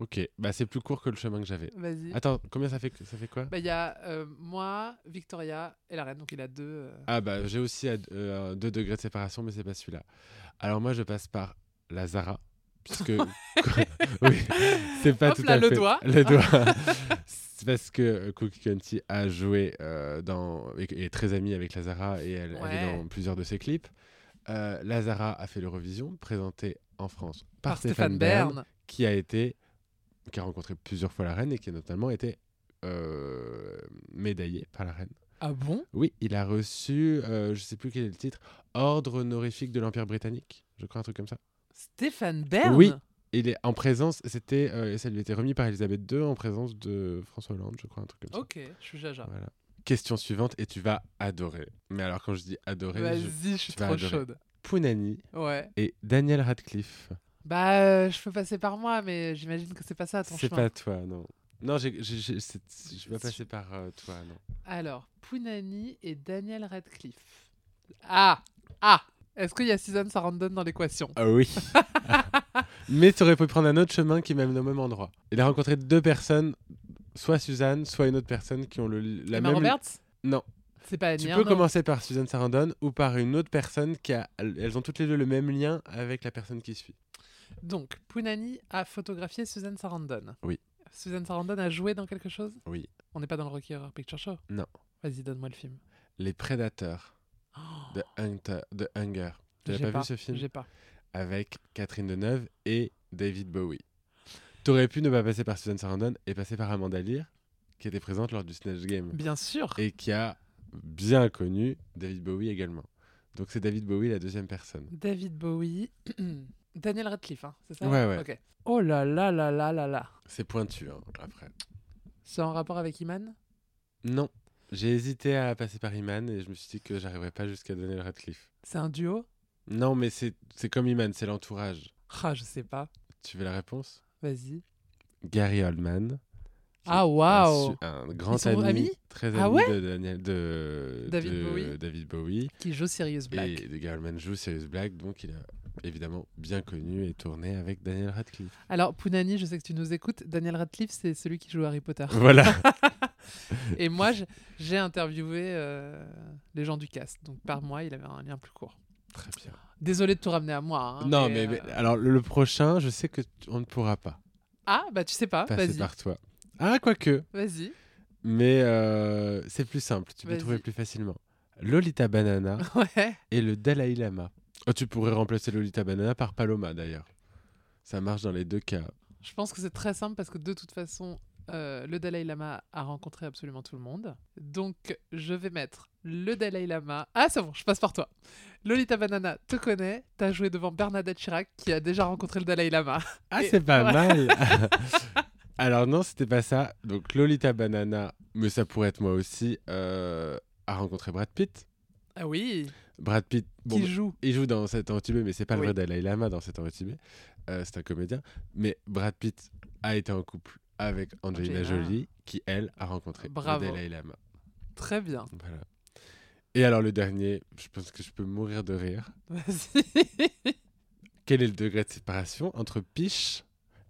Ok, bah c'est plus court que le chemin que j'avais. Vas-y. Attends, combien ça fait Ça fait quoi? Bah, il y a euh, moi, Victoria et la reine, donc il a deux. euh, Ah bah j'ai aussi 2 degrés de séparation, mais c'est pas celui-là. Alors moi je passe par la Zara, puisque oui, c'est pas Hop tout là, à le fait doigt. le doigt. c'est parce que Cookie Cunty a joué euh, dans et est très amie avec la Zara et elle, elle est Ouais. dans plusieurs de ses clips. Euh, la Zara a fait l'Eurovision, présenté en France par, par Stéphane, Bern. qui a été qui a rencontré plusieurs fois la reine et qui a notamment été euh, médaillé par la reine. Ah bon? Oui, il a reçu, euh, je sais plus quel est le titre, Ordre honorifique de l'Empire britannique, je crois un truc comme ça. Stéphane Bern Oui. Il est en présence, c'était, euh, ça lui a été remis par Elisabeth II en présence de François Hollande, je crois un truc comme ça. Ok, je suis jaja. Voilà. Question suivante et tu vas adorer. Mais alors quand je dis adorer, je... Vas-y, je suis trop adorer. chaude. Punani Ouais. et Daniel Radcliffe. Bah, euh, je peux passer par moi, mais j'imagine que c'est pas ça ton C'est pas toi, non. Non, je vais passer par euh, toi, non. Alors, Pounani et Daniel Radcliffe. Ah Ah Est-ce qu'il y a Suzanne Sarandon dans l'équation Ah oui. Mais tu aurais pu prendre un autre chemin qui mène au même endroit. Il a rencontré deux personnes, soit Suzanne, soit une autre personne qui ont le, la Emma même. Roberts Non. C'est pas Tu peux commencer par Suzanne Sarandon ou par une autre personne qui a. Elles ont toutes les deux le même lien avec la personne qui suit. Donc, Pounani a photographié Suzanne Sarandon. Oui. Suzanne Sarandon a joué dans quelque chose Oui. On n'est pas dans le Rocky Horror Picture Show Non. Vas-y, donne-moi le film. Les prédateurs. Oh, The, Hunter- The Hunger. Tu n'as pas, vu ce film J'ai pas. Avec Catherine Deneuve et David Bowie. T'aurais pu ne pas passer par Susan Sarandon et passer par Amanda Lear, qui était présente lors du Snatch Game Bien sûr. et qui a bien connu David Bowie également. Donc c'est David Bowie la deuxième personne. David Bowie. Daniel Radcliffe, hein, c'est ça Ouais, ouais. Ok. Oh là là là là là là. C'est pointu hein, après. C'est en rapport avec Iman? Non, j'ai hésité à passer par Iman et je me suis dit que j'arriverais pas jusqu'à Daniel Radcliffe. C'est un duo? Non, mais c'est c'est comme Iman, c'est l'entourage. Ah, je sais pas. Tu veux la réponse? Vas-y. Gary Oldman. Ah, un waouh. Un, grand ami, amis? très Ah ami ouais? de, Daniel, de, David de Bowie. David Bowie. Qui joue Sirius Black. Et de Gary Oldman joue Sirius Black, donc il a évidemment bien connu et tourné avec Daniel Radcliffe. Alors, Pounani, je sais que tu nous écoutes. Daniel Radcliffe, c'est celui qui joue Harry Potter. Voilà. Et moi, j'ai interviewé euh, les gens du cast. Donc, par moi, il avait un lien plus court. Très bien. Désolé de tout ramener à moi. hein, non, mais, mais, euh, mais- alors le, prochain, je sais que on ne pourra pas Ah, bah tu sais pas. passer Vas-y. par toi. Ah, quoique. Vas-y. Mais euh, c'est plus simple, tu peux trouver plus facilement. Lolita Banana Ouais. et le Dalai Lama. Oh, tu pourrais remplacer Lolita Banana par Paloma d'ailleurs. Ça marche dans les deux cas. Je pense que c'est très simple parce que de toute façon, euh, le Dalai Lama a rencontré absolument tout le monde. Donc, je vais mettre le Dalai Lama. Ah, c'est bon, je passe par toi. Lolita Banana te connaît. T'as joué devant Bernadette Chirac qui a déjà rencontré le Dalai Lama. Ah, Et- c'est pas ouais. mal. Alors non, c'était pas ça. Donc Lolita Banana, mais ça pourrait être moi aussi, euh, a rencontré Brad Pitt. Ah oui. Brad Pitt, bon, qui bah, joue il joue dans cet Tibet, mais c'est pas le vrai Dalai Lama dans cet Tibet. Euh, c'est un comédien. Mais Brad Pitt a été en couple avec Angelina Angelina. Jolie, qui elle a rencontré Bravo. le Dalai Lama. Très bien. Voilà. Et alors le dernier, je pense que je peux mourir de rire. Vas-y. Quel est le degré de séparation entre Piche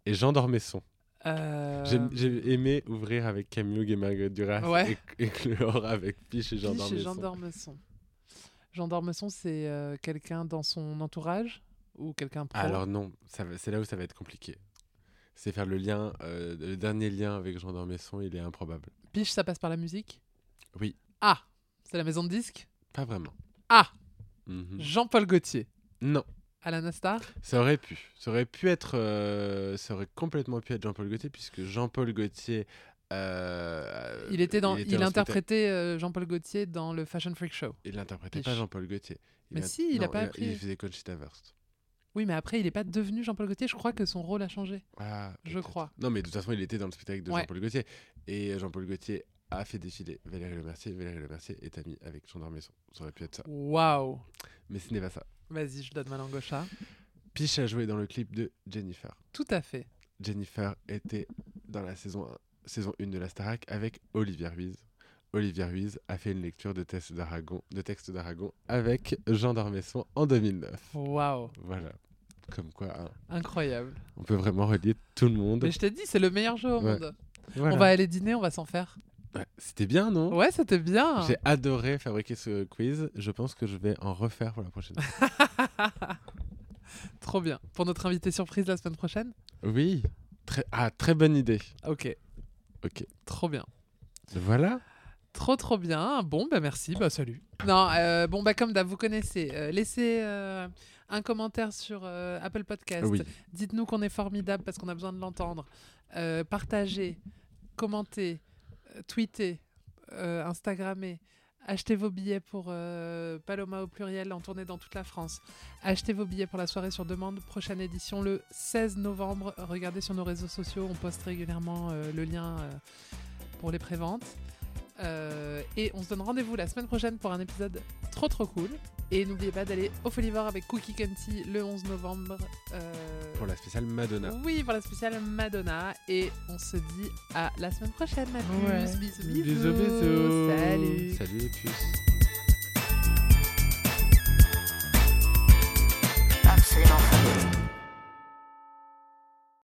et Jean d'Ormesson? Euh, J'ai- aimé ouvrir avec Camille et Marguerite Duras Ouais. et, et clore avec Piche et Jean Piche et Jean d'Ormesson. Jean d'Ormesson, c'est euh, quelqu'un dans son entourage ou quelqu'un pro? Alors non, c'est là où ça va être compliqué. C'est faire le lien, euh, le dernier lien avec Jean d'Ormesson, il est improbable. Piche, ça passe par la musique? Oui. Ah, c'est la maison de disques? Pas vraiment. Ah, Mhm. Jean-Paul Gaultier. Non, Alan Astar ça aurait pu. Ça aurait pu être, euh, ça aurait complètement pu être Jean-Paul Gaultier puisque Jean-Paul Gaultier. euh, Il était dans, il, interprétait Jean-Paul Gaultier dans le Fashion Freak Show. Il n'interprétait Piche. pas Jean-Paul Gaultier. Mais a- si, il a non, pas il, appris. faisait Conchita Wurst. Oui, mais après, il n'est pas devenu Jean-Paul Gaultier. Je crois que son rôle a changé. Ah, Je crois. Non, mais de toute façon, il était dans le spectacle de Ouais. Jean-Paul Gaultier. Et Jean-Paul Gaultier a fait défiler Valérie Lemercier. Valérie Lemercier est amie avec Jean d'Ormesson. Ça aurait pu être ça. Waouh Mais ce n'est pas ça. Vas-y, je donne ma langue au chat. Piche a joué dans le clip de Jennifer. Tout à fait. Jennifer était dans la saison 1, saison 1 de la Starac avec Olivia Ruiz. Olivia Ruiz a fait une lecture de texte d'Aragon, de texte d'Aragon avec Jean d'Ormesson en 2009. Waouh Voilà. Comme quoi, hein, Incroyable. on peut vraiment relier tout le monde. Mais je t'ai dit, c'est le meilleur jeu au Ouais. monde. Voilà. On va aller dîner, on va s'en faire. Ouais, C'était bien, non? Ouais, c'était bien. J'ai adoré fabriquer ce quiz. Je pense que je vais en refaire pour la prochaine. Trop bien. Pour notre invité surprise la semaine prochaine? Oui. Très... Ah, très bonne idée. Ok. Ok. Trop bien. Voilà. Trop trop bien. Bon bah merci. Bah salut. Non euh, bon bah comme d'hab vous connaissez. euh, laissez euh, un commentaire sur euh, Apple Podcast. Oui. Dites-nous qu'on est formidable parce qu'on a besoin de l'entendre. Euh, partagez, commentez, euh, tweetez, Instagrammez. Achetez vos billets pour euh, Paloma au pluriel en tournée dans toute la France. Achetez vos billets pour la soirée sur demande, prochaine édition le 16 novembre. Regardez sur nos réseaux sociaux, on poste régulièrement euh, le lien euh, pour les préventes. Et on se donne rendez-vous la semaine prochaine pour un épisode trop trop cool. Et n'oubliez pas d'aller au Folivore avec Cookie County le 11 novembre. Euh, pour la spéciale Madonna. Oui, pour la spéciale Madonna. Et on se dit à la semaine prochaine. Ouais. Bisous, bisous, bisous. Bisous, bisous. Salut. Salut les puces. Absolument